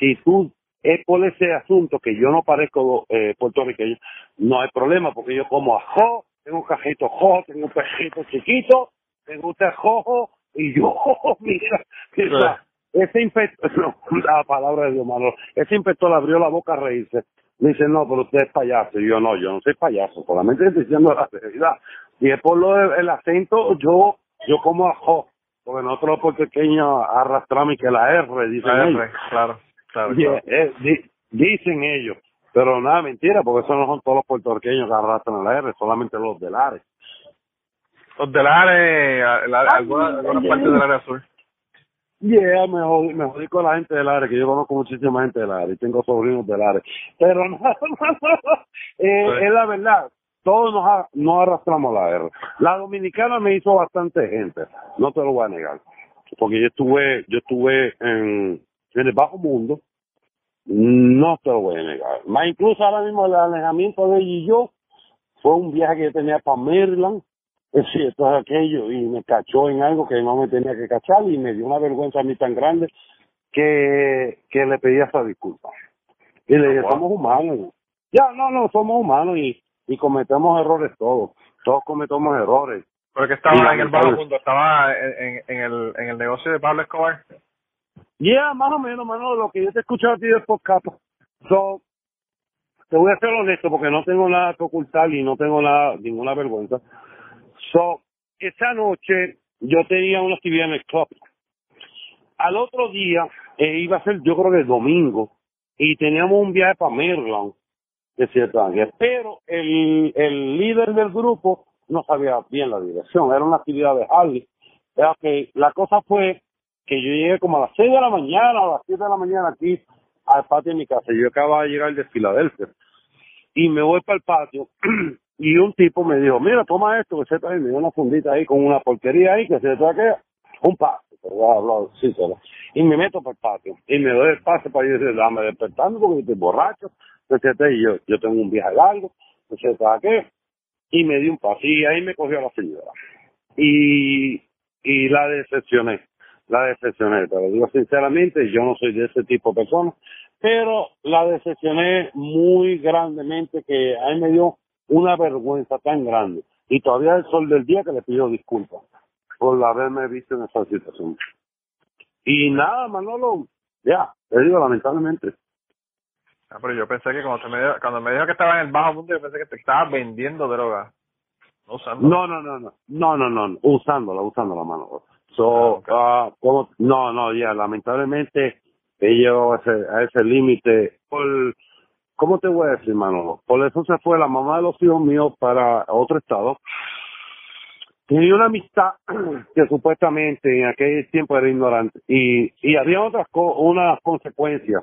Si tú es por ese asunto que yo no parezco eh, puertorriqueño, no hay problema, porque yo como ajo, tengo un cajito jo, tengo un pejito chiquito, tengo usted jojo, y yo, mira, mira, ese inspector, no, la palabra de Dios, Manolo, ese inspector abrió la boca a reírse. Me dice, no, pero usted es payaso. Y yo, no, yo no soy payaso, solamente estoy diciendo la realidad. Y es por lo del acento, yo, yo como ajo, porque nosotros los puertorriqueños arrastramos y que la R, dicen La ellos. R, claro, claro. Y, claro. eh, di- dicen ellos, pero nada, mentira, porque eso no son todos los puertorriqueños que arrastran la R, solamente los del Ares. Los del área, la- algunas algunas partes del área sur. Yeah, me jodí, me jodí con la gente del área, que yo conozco muchísima gente del área y tengo sobrinos del área. Pero no, eh, es la verdad, todos nos, a- nos arrastramos la R. La dominicana me hizo bastante gente, no te lo voy a negar. Porque yo estuve, yo estuve en, en el bajo mundo, no te lo voy a negar. Más incluso ahora mismo el alejamiento de ella y yo fue un viaje que yo tenía para Maryland, es cierto, es aquello, y me cachó en algo que no me tenía que cachar y me dio una vergüenza a mí tan grande que, que le pedí esa disculpa. Y le dije, Wow. somos humanos. Ya, no, no, somos humanos y, y cometemos errores todos. Todos cometemos errores. Porque estaba Y en el bajo mundo, estaba en, en, en el, en el negocio de Pablo Escobar. Ya, más o menos, mano, lo que yo te he escuchado a ti del podcast. So, te voy a ser honesto porque no tengo nada que ocultar y no tengo nada, ninguna vergüenza. So, esa noche yo tenía una actividad en el club. Al otro día, eh, iba a ser yo creo que el domingo, y teníamos un viaje para Maryland, de ángel. Pero el, el líder del grupo no sabía bien la dirección, era una actividad de Harley. Era que la cosa fue que yo llegué como a las 6 de la mañana, a las 7 de la mañana aquí al patio de mi casa. Yo acababa de llegar de Filadelfia. Y me voy para el patio y un tipo me dijo, mira, toma esto, que se trae, me dio una fundita ahí con una porquería ahí, que se trae un pase, te voy a hablar, sí, y me meto para el patio y me doy el pase para ir dame despertando porque estoy borracho, etcétera, y yo, yo tengo un viaje largo, etcétera, qué, y me di un pase y ahí me cogió la señora. Y, y la decepcioné, la decepcioné, te lo digo sinceramente, yo no soy de ese tipo de persona, pero la decepcioné muy grandemente que a mí me dio una vergüenza tan grande y todavía el sol del día que le pido disculpas por haberme visto en esa situación. Y nada, Manolo, ya, te digo lamentablemente. Ah, pero yo pensé que cuando, me, dijo- cuando me dijo que estaba en el bajo mundo, yo pensé que te estaba vendiendo droga. No. No, no, no, no, no, no, no, no, usándola, usándola, Manolo. So, Ah, ah, como, no, no, ya, lamentablemente he llegado a ese, a ese límite por, ¿cómo te voy a decir, Manolo? Por eso se fue la mamá de los hijos míos para otro estado. Tenía una amistad que supuestamente en aquel tiempo era ignorante y, y había otras co unas consecuencias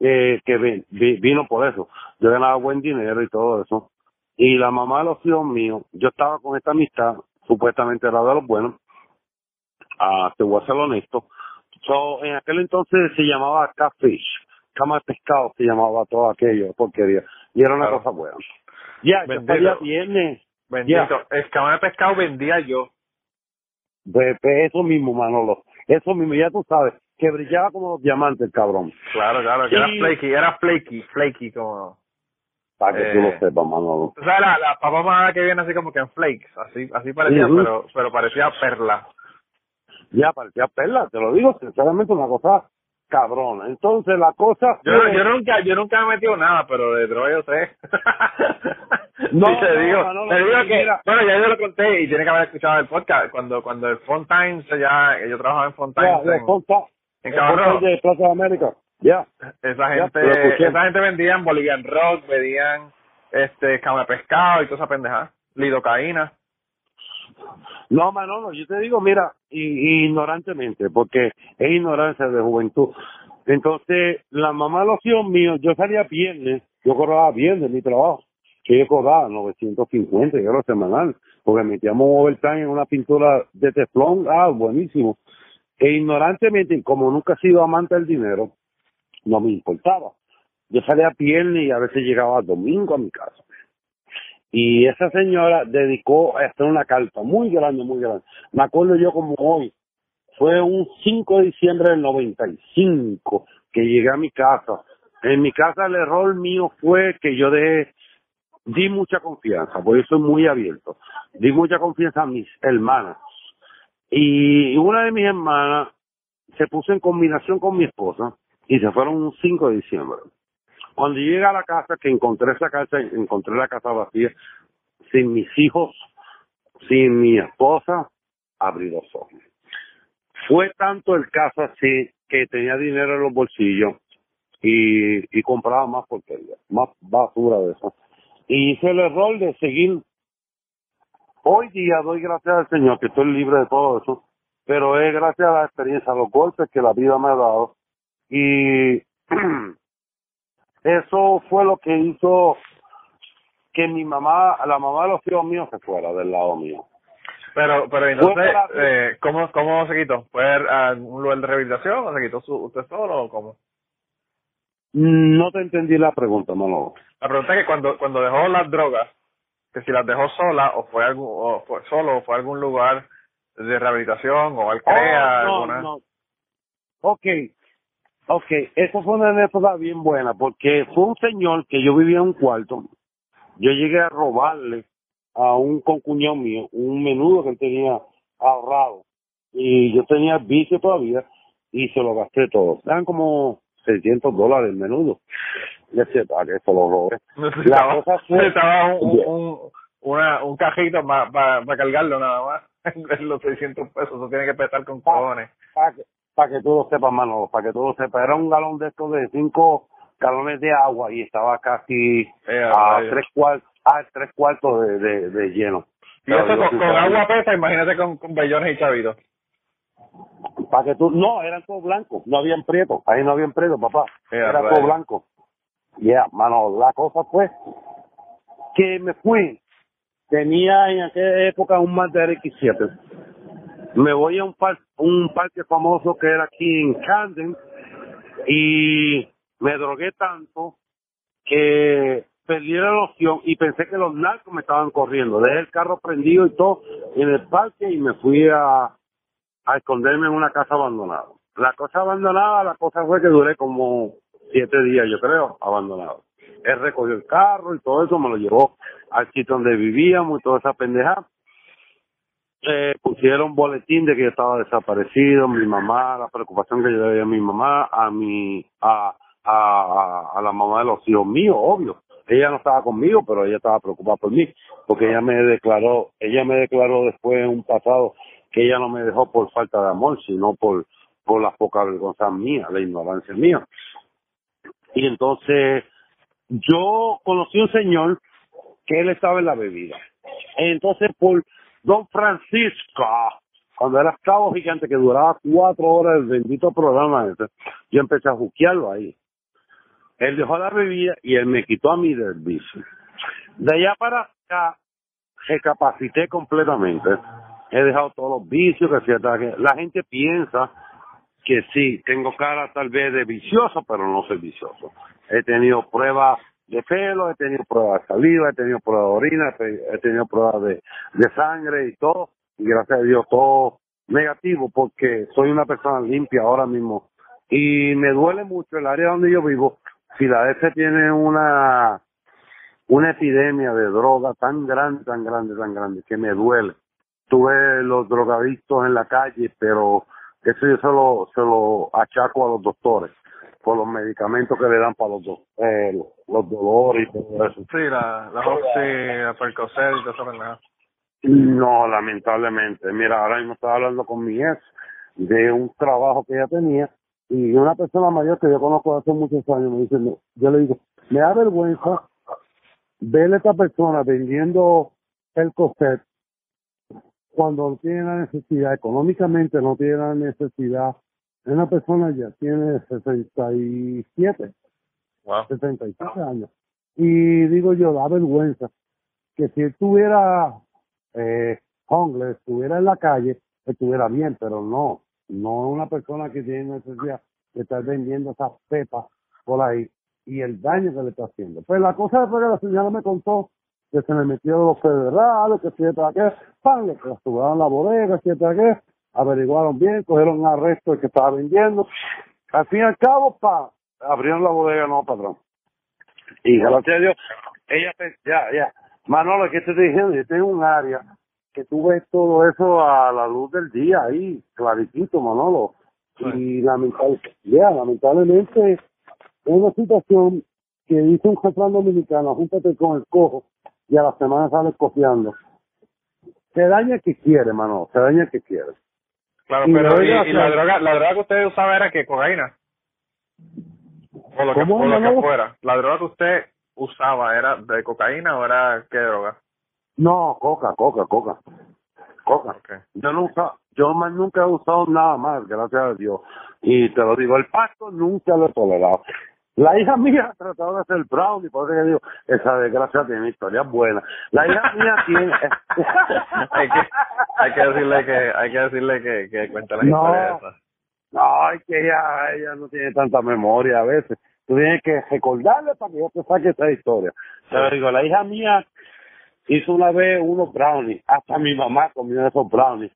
eh, que vi- vi- vino por eso. Yo ganaba buen dinero y todo eso. Y la mamá de los hijos míos, yo estaba con esta amistad, supuestamente era de los buenos, ah, te voy a ser honesto. So, en aquel entonces se llamaba catfish, cama de pescado se llamaba todo aquello, porquería. Y era una Claro. cosa buena. Ya, ya viernes, Bendito. Escama de pescado vendía yo. pues, pues, eso mismo, Manolo, eso mismo, ya tú sabes, que brillaba como los diamantes, el cabrón. Claro, claro, que era flaky, era flaky, flaky como... Para que tú Eh. lo sepas, Manolo. Tú sabes, la, la papa mojada que viene así como que en flakes, así así parecía, pero pero parecía perla. Ya parecía perla, te lo digo sinceramente, una cosa cabrona. Entonces la cosa Yo, fue- yo nunca yo nunca me he metido nada, pero de droga yo sé. No, Sí, te no, digo, Manolo, te digo que, mira. bueno, ya yo lo conté y tiene que haber escuchado el podcast cuando cuando el Fontines ya yo trabajaba en ya, Fontines ya, en, ponta- en Rojo. de Plaza de América. Ya. esa gente esa gente vendían Bolivian Rock, vendían este cama de pescado y toda esa pendeja, lidocaína. No, Manolo, yo te digo, mira, ignorantemente, porque es ignorancia de juventud. Entonces, la mamá de los hijos míos, yo salía viernes, yo cobraba viernes mi trabajo, que yo cobraba 950 euros semanal, porque metíamos un overtime en una pintura de teflón, ah, buenísimo. E ignorantemente, como nunca he sido amante del dinero, no me importaba. Yo salía viernes y a veces llegaba domingo a mi casa. Y esa señora dedicó a hacer una carta muy grande, muy grande. Me acuerdo yo como hoy. Fue un 5 de diciembre del 95 que llegué a mi casa. En mi casa el error mío fue que yo dejé, di mucha confianza, porque yo soy muy abierto. Di mucha confianza a mis hermanas. Y una de mis hermanas se puso en combinación con mi esposa y se fueron un 5 de diciembre. Cuando llegué a la casa, que encontré esa casa, encontré la casa vacía, sin mis hijos, sin mi esposa, abrí los ojos. Fue tanto el caso así que tenía dinero en los bolsillos y, y compraba más porquería, más basura de eso. Y hice el error de seguir. Hoy día doy gracias al Señor que estoy libre de todo eso, pero es gracias a la experiencia, a los golpes que la vida me ha dado. Y eso fue lo que hizo que mi mamá, la mamá de los hijos míos se fuera del lado mío. Pero, pero entonces, eh, ¿cómo, ¿cómo se quitó? ¿Fue a un lugar de rehabilitación o se quitó su, usted solo o cómo? No te entendí la pregunta, Manolo. La pregunta es que cuando, cuando dejó las drogas, que si las dejó sola o fue algún, o fue solo o fue a algún lugar de rehabilitación o al CREA, Oh, no, alguna... no. Ok, ok, eso fue una anécdota bien buena porque fue un señor que yo vivía en un cuarto. Yo llegué a robarle a un concuñado mío un menudo que él tenía ahorrado y yo tenía el vicio todavía y se lo gasté todo. Eran como 600 dólares el menudo. Y decía, "Ah, que eso lo robé. Necesitaba, La cosa fue- necesitaba un, un, un, una, un cajito para cargarlo nada más. Los 600 pesos, eso tiene que pesar con cojones. para pa' que tú lo sepas, Manolo, para que tú lo sepas. Era un galón de estos de cinco galones de agua y estaba casi Eh, a tres cuartos, a tres cuartos de, de, de lleno. Y eso con, con agua pesa, imagínate con, con bellones y chavitos. Para que tú, no, eran todos blancos, no habían prieto, ahí no habían prieto, papá, Eh, era todo blanco. Ya, mano, la cosa fue que me fui, tenía en aquella época un Mazda RX-7, me voy a un, par- un parque famoso que era aquí en Camden y me drogué tanto que perdí la noción y pensé que los narcos me estaban corriendo. Dejé el carro prendido y todo en el parque y me fui a, a esconderme en una casa abandonada. La cosa abandonada, la cosa fue que duré como siete días, yo creo, abandonado. Él recogió el carro y todo eso, me lo llevó al sitio donde vivíamos y toda esa pendeja. Eh, pusieron boletín de que yo estaba desaparecido, mi mamá, la preocupación que yo le veía a mi mamá, a mi, a, a, a, la mamá de los hijos míos, obvio. Ella no estaba conmigo, pero ella estaba preocupada por mí, porque ella me declaró, ella me declaró después en un pasado que ella no me dejó por falta de amor, sino por, por la poca vergüenza mía, la ignorancia mía. Y entonces, yo conocí un señor que él estaba en la bebida. Entonces, por Don Francisco, cuando era cabo gigante que duraba cuatro horas el bendito programa ese, yo empecé a juquearlo ahí. Él dejó la bebida y él me quitó a mí del vicio. De allá para acá, recapacité completamente. He dejado todos los vicios que que la gente piensa que sí, tengo cara tal vez de vicioso, pero no soy vicioso. He tenido pruebas de pelo, he tenido pruebas de saliva, he tenido pruebas de orina, he tenido pruebas de, de sangre y todo, y gracias a Dios todo negativo porque soy una persona limpia ahora mismo. Y me duele mucho el área donde yo vivo. Filadelfia tiene una una epidemia de droga tan grande, tan grande, tan grande, que me duele. Tuve los drogadictos en la calle, pero eso yo se lo, se lo achaco a los doctores por los medicamentos que le dan para los, do- eh, los dolores y todo eso. Sí, la, la Oxy, la Percocet y todo eso, ¿verdad? No, lamentablemente. Mira, ahora mismo estaba hablando con mi ex de un trabajo que ella tenía y una persona mayor que yo conozco hace muchos años me dice, no, yo le digo, me da vergüenza ver a esta persona vendiendo el coset cuando no tiene la necesidad, económicamente no tiene la necesidad. Una persona ya tiene 67, Wow. 67 años. Y digo yo, da vergüenza que si estuviera eh, homeless, estuviera en la calle, estuviera bien, pero no, no una persona que tiene necesidad de estar vendiendo esas pepas por ahí y el daño que le está haciendo. Pues la cosa fue que la señora me contó que se le metieron los federales, que si esto, qué, pan, le clausuraron la bodega, si esto, qué, averiguaron bien, cogieron un arresto el que estaba vendiendo. Al fin y al cabo, pa, abrieron la bodega, no, patrón. Y gracias a Dios, ella, ya, ya. Manolo, ¿qué te estoy diciendo? Yo tengo un área que tú ves todo eso a la luz del día ahí, claritito, Manolo. Y lamentable, ya, lamentablemente, es una situación que dice un refrán dominicano, júntate con el cojo y a la semana sales cojeando. Se daña el que quiere, Manolo, se daña el que quiere. Claro, Y pero y, la droga, la droga que usted usaba era que cocaína. O lo que, ¿Cómo, o lo que fuera. La droga que usted usaba era de cocaína o era qué droga? No, coca, coca, coca. Coca. Okay. Yo usaba, Yo más nunca he usado nada más, gracias a Dios. Y te lo digo, el pacto nunca lo he tolerado. La hija mía ha tratado de hacer brownie, por eso que digo, esa desgracia tiene historias buenas. La hija mía tiene... hay, que, hay que decirle que hay que decirle que, que cuente la No. historia esa. No, es que ella, ella no tiene tanta memoria a veces. Tú tienes que recordarle para que yo te saque esa historia. Te digo, la hija mía hizo una vez unos brownies. Hasta mi mamá comió esos brownies.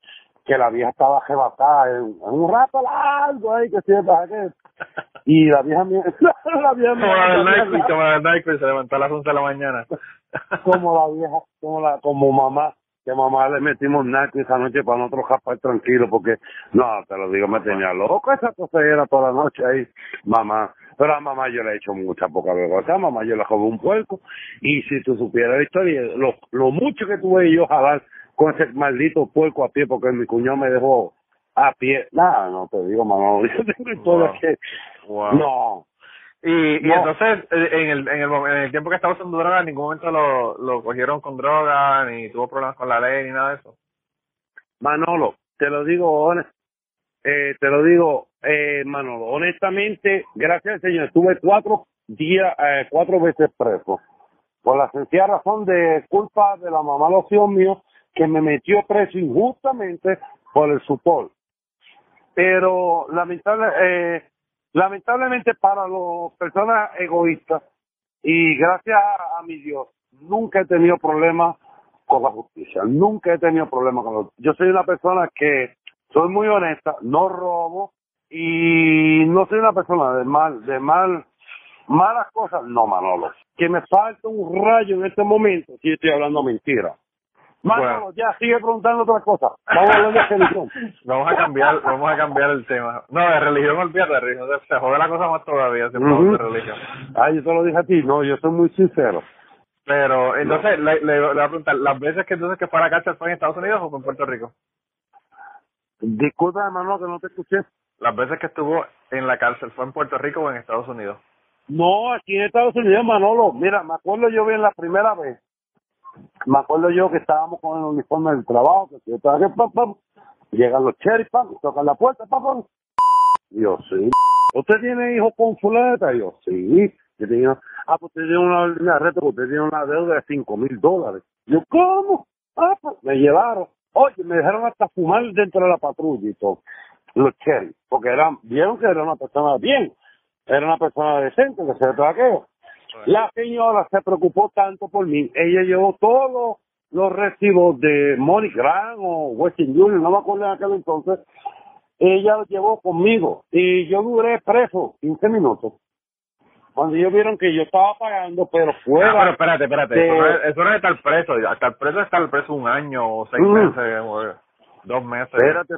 Que la vieja estaba arrebatada en, en un rato largo ahí, que siempre que Y la vieja mía, la vieja Como la del Nike, como la del Nike, se levantó a las 11 de la mañana. como la vieja, como la, como mamá, que mamá le metimos naco esa noche para nosotros japar tranquilo, porque, no, te lo digo, me tenía loco esa cosa era toda la noche ahí, mamá. Pero a mamá yo le he hecho mucha poca vergüenza, a mamá yo le robé un puerco, y si tú supieras la historia, lo, lo mucho que tuve yo jalar con ese maldito puerco a pie, porque mi cuñado me dejó a pie, nada, no te digo, mamá, yo tengo historias Wow. que, Wow. no, Y, y No. entonces, eh, en el, en, el, en el tiempo que estaba usando droga, en ningún momento lo, lo cogieron con droga, ni tuvo problemas con la ley, ni nada de eso. Manolo, te lo digo, eh, te lo digo, eh, Manolo, honestamente, gracias al Señor, estuve cuatro días, eh, cuatro veces preso, por la sencilla razón de culpa de la mamá los hijos míos, que me metió preso injustamente por el supor. Pero lamentable, eh, lamentablemente para las personas egoístas, y gracias a mi Dios, nunca he tenido problemas con la justicia. Nunca he tenido problemas con los... Yo soy una persona que soy muy honesta, no robo y no soy una persona de mal, de mal, malas cosas. No, Manolo. Que me falta un rayo en este momento si estoy hablando mentira. Manolo, Bueno. ya sigue preguntando otra cosa. Vamos a hablar de religión. Vamos a cambiar, vamos a cambiar el tema. No, de religión olvídate, de religión se- jode la cosa más todavía si de religión. Ah, yo te lo dije a ti. No, yo soy muy sincero. Pero, entonces, le, le, le voy a preguntar, ¿las veces que entonces que fue a la cárcel fue en Estados Unidos o fue en Puerto Rico? Disculpa, Manolo, que no te escuché. Las veces que estuvo en la cárcel fue en Puerto Rico o en Estados Unidos. No, aquí en Estados Unidos, Manolo. Mira, me acuerdo yo bien la primera vez. Me acuerdo yo que estábamos con el uniforme del trabajo, que yo que pam, pam. Llegan los cherry, pam, tocan la puerta, pam, pam. Y Yo, sí. ¿Usted tiene hijos con fuleta? Y Yo, sí. Yo tenía, ah, pues usted tiene una de arresto, porque usted tiene una deuda de cinco mil dólares. Yo, ¿cómo? Ah, pues me llevaron. Oye, me dejaron hasta fumar dentro de la patrulla y todo. Los cherry, porque eran, vieron que era una persona bien, era una persona decente, que se todo aquello. La señora se preocupó tanto por mí, ella llevó todos los recibos de MoneyGram o Western Union, no me acuerdo en aquel entonces, ella los llevó conmigo y yo duré preso 15 minutos. Cuando ellos vieron que yo estaba pagando, pero fuera... Ah, pero espérate, espérate. de- Eso, no es, eso no es estar preso. El preso es estar preso un año o seis Mm. meses o dos meses. Espérate.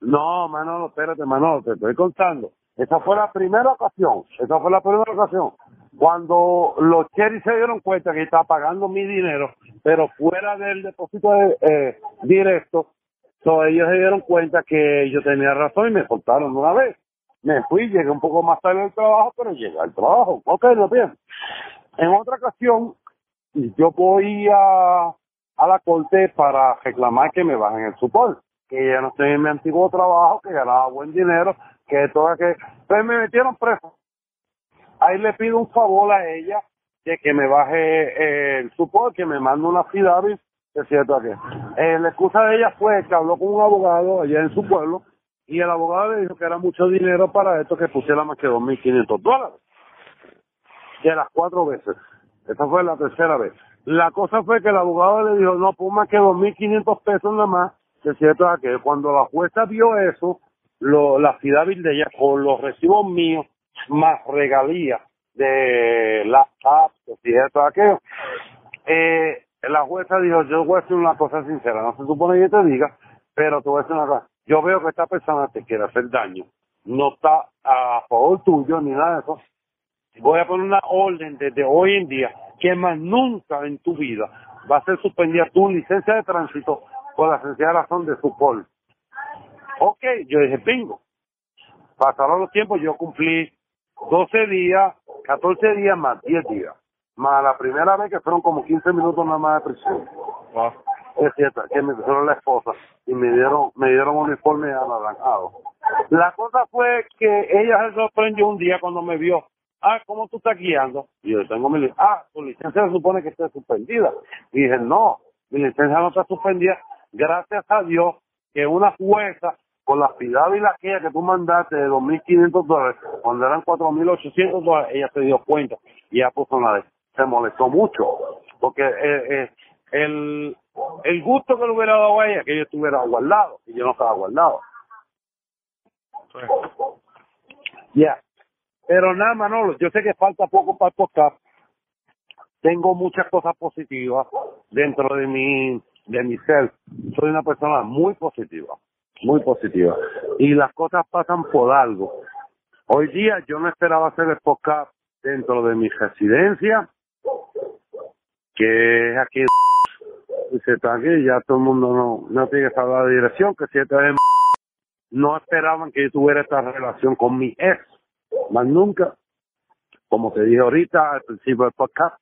No, Manolo, espérate, Manolo, te estoy contando. Esa fue la primera ocasión. Esa fue la primera ocasión. Cuando los Cherry se dieron cuenta que estaba pagando mi dinero, pero fuera del depósito de- eh, directo, ellos se dieron cuenta que yo tenía razón y me soltaron una vez. Me fui, llegué un poco más tarde al trabajo, pero llegué al trabajo. Ok, lo bien. En otra ocasión, yo voy a, la corte para reclamar que me bajen el support, que ya no estoy en mi antiguo trabajo, que ganaba buen dinero, que todo que pues me metieron preso. Ahí le pido un favor a ella de que me baje eh, el support, que me mande una FIDAVIT, que es cierto que eh, la excusa de ella fue que habló con un abogado allá en su pueblo y el abogado le dijo que era mucho dinero para esto que pusiera más que 2.500 dólares de las cuatro veces. Esa fue la tercera vez. La cosa fue que el abogado le dijo, no, pues más que 2.500 pesos nada más, es cierto que cuando la jueza vio eso, lo, la fidavit de ella con los recibos míos, más regalías de laptops, que es cierto aquello, eh, la jueza dijo, yo voy a decir una cosa sincera, no se supone que te diga, pero te voy a decir una cosa, yo veo que esta persona te quiere hacer daño, no está a favor tuyo ni nada de eso, voy a poner una orden desde hoy en día que más nunca en tu vida va a ser suspendida tu licencia de tránsito por la sencilla razón de su pol. Ok, yo dije, bingo. Pasaron los tiempos, yo cumplí 12 días, 14 días más 10 días. Más la primera vez que fueron como 15 minutos nada más de prisión. Wow. es cierto, que me pusieron la esposa y me dieron, me dieron un uniforme anaranjado. La cosa fue que ella se sorprendió un día cuando me vio. Ah, ¿cómo tú estás guiando? Y yo tengo mi licencia. Ah, tu licencia se supone que está suspendida. Y dije, no, mi licencia no está suspendida. Gracias a Dios que una jueza, con la ciudad y la queja que tú mandaste de 2.500 dólares, cuando eran 4.800 dólares, ella se dio cuenta y ella puso una de se molestó mucho porque eh, eh, el el gusto que le hubiera dado a ella que yo estuviera guardado y yo no estaba guardado. Ya. Pero nada Manolo yo sé que falta poco para el podcast tengo muchas cosas positivas dentro de mi de mi ser. Soy una persona muy positiva muy positiva y las cosas pasan por algo hoy día yo no esperaba hacer el podcast dentro de mi residencia que es aquí se está aquí, ya todo el mundo no, no tiene que saber la dirección, que si esta no esperaban que yo tuviera esta relación con mi ex, más nunca. Como te dije ahorita al principio del podcast,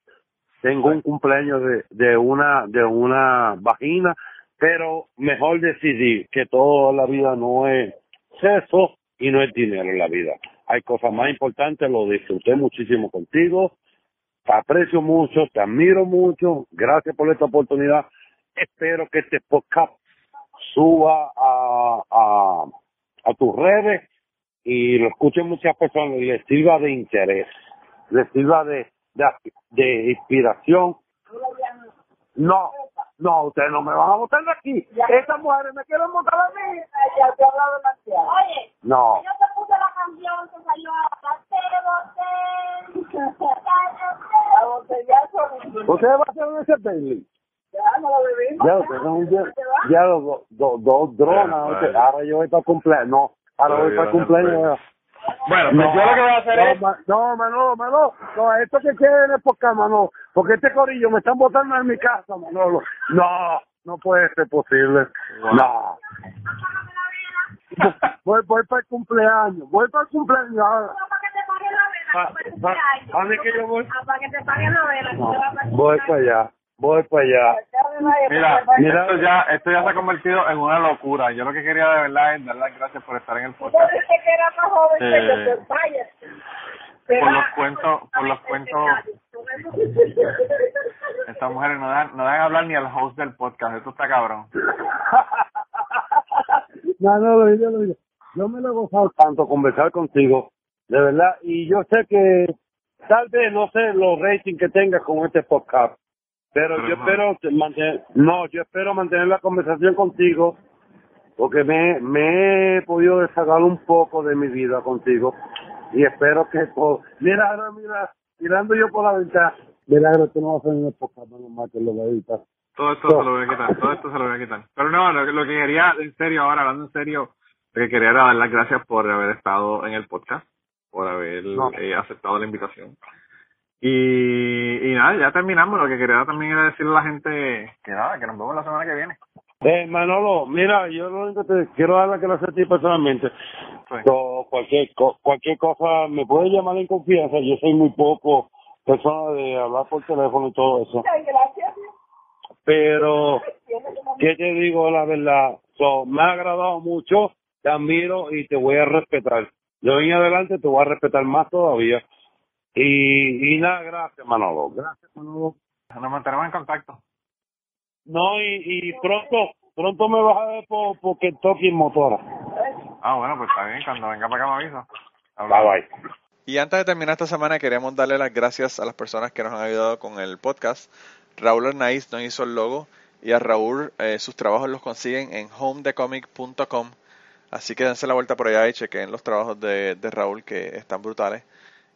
tengo un cumpleaños de una de una vagina, pero mejor decidir que toda la vida no es sexo y no es dinero en la vida. Hay cosas más importantes, lo disfruté muchísimo contigo, te aprecio mucho, te admiro mucho, gracias por esta oportunidad. Espero que este podcast suba a, a, tus redes y lo escuchen muchas personas y les sirva de interés, les sirva de, de, de inspiración. No, no, ustedes no me van a votar de aquí. Estas mujeres me quieren votar a mí. Ya te he hablado demasiado. Oye, No. yo te puse la canción que salió ahora. Te botellazo. ¿Ustedes van a hacer un ese Bailey? Ya no lo bebimos. Ya, ustedes son ya, ya dos vale. ahora yo voy para el cumpleaños. No, ahora voy para el cumpleaños. Bueno, No, yo lo que voy a hacer no, es... no, Manolo, Manolo, no, esto que quieren es podcast, Manolo, porque este corillo me están botando en mi casa, Manolo. No, no puede ser posible. No. Voy, voy para el cumpleaños, voy para el cumpleaños ahora. Para que te paguen la vela. Pa- para tu pa- cumpleaños. ¿a dónde que yo voy? Para que te paguen la vela. No, voy para allá, voy para allá. Mira, Mira. esto ya esto ya se ha convertido en una locura. Yo lo que quería de verdad es dar las gracias por estar en el Tú podcast. dijiste que era más joven que Eh, yo, vaya. por los cuentos- por los cuentos. Estas mujeres no dan, no dan hablar ni al host del podcast. Esto está cabrón. No, no, lo digo, lo digo. Yo me lo he gozado tanto conversar contigo, de verdad, y yo sé que tal vez no sé los ratings que tengas con este podcast, pero, Pero yo no. espero que mantener, no, yo espero mantener la conversación contigo, porque me, me he podido desagar un poco de mi vida contigo, y espero que, por, mira, ahora mira, mirando yo por la ventana, milagro, tú no vas a hacer un podcast, menos mal que lo voy a editar. Todo esto se lo voy a quitar, todo esto se lo voy a quitar. Pero no, lo, que- lo que quería, en serio, ahora hablando en serio, lo que quería era dar las gracias por haber estado en el podcast, por haber No. eh, aceptado la invitación. Y, y nada, ya terminamos. Lo que quería también era decirle a la gente que nada, que nos vemos la semana que viene. Eh, Manolo, mira, yo lo único que te quiero dar las gracias a ti personalmente. Sí. So, cualquier, co- cualquier cosa, me puedes llamar en confianza. Yo soy muy poco persona de hablar por teléfono y todo eso. Ay, gracias. Pero, ¿qué te digo la verdad? So, me ha agradado mucho, te admiro y te voy a respetar. De hoy en adelante te voy a respetar más todavía. Y, y nada, gracias Manolo. Gracias Manolo. Nos mantenemos en contacto. No, y, y pronto, pronto me vas a ver por, por Kentucky Motora. Ah, bueno, pues está bien. Cuando venga para acá me avisa. Bye bye. Y antes de terminar esta semana, queremos darle las gracias a las personas que nos han ayudado con el podcast. Raúl Arnaiz nos hizo el logo y a Raúl eh, sus trabajos los consiguen en homedecomic.com. Así que dense la vuelta por allá y chequen los trabajos de, de Raúl que están brutales.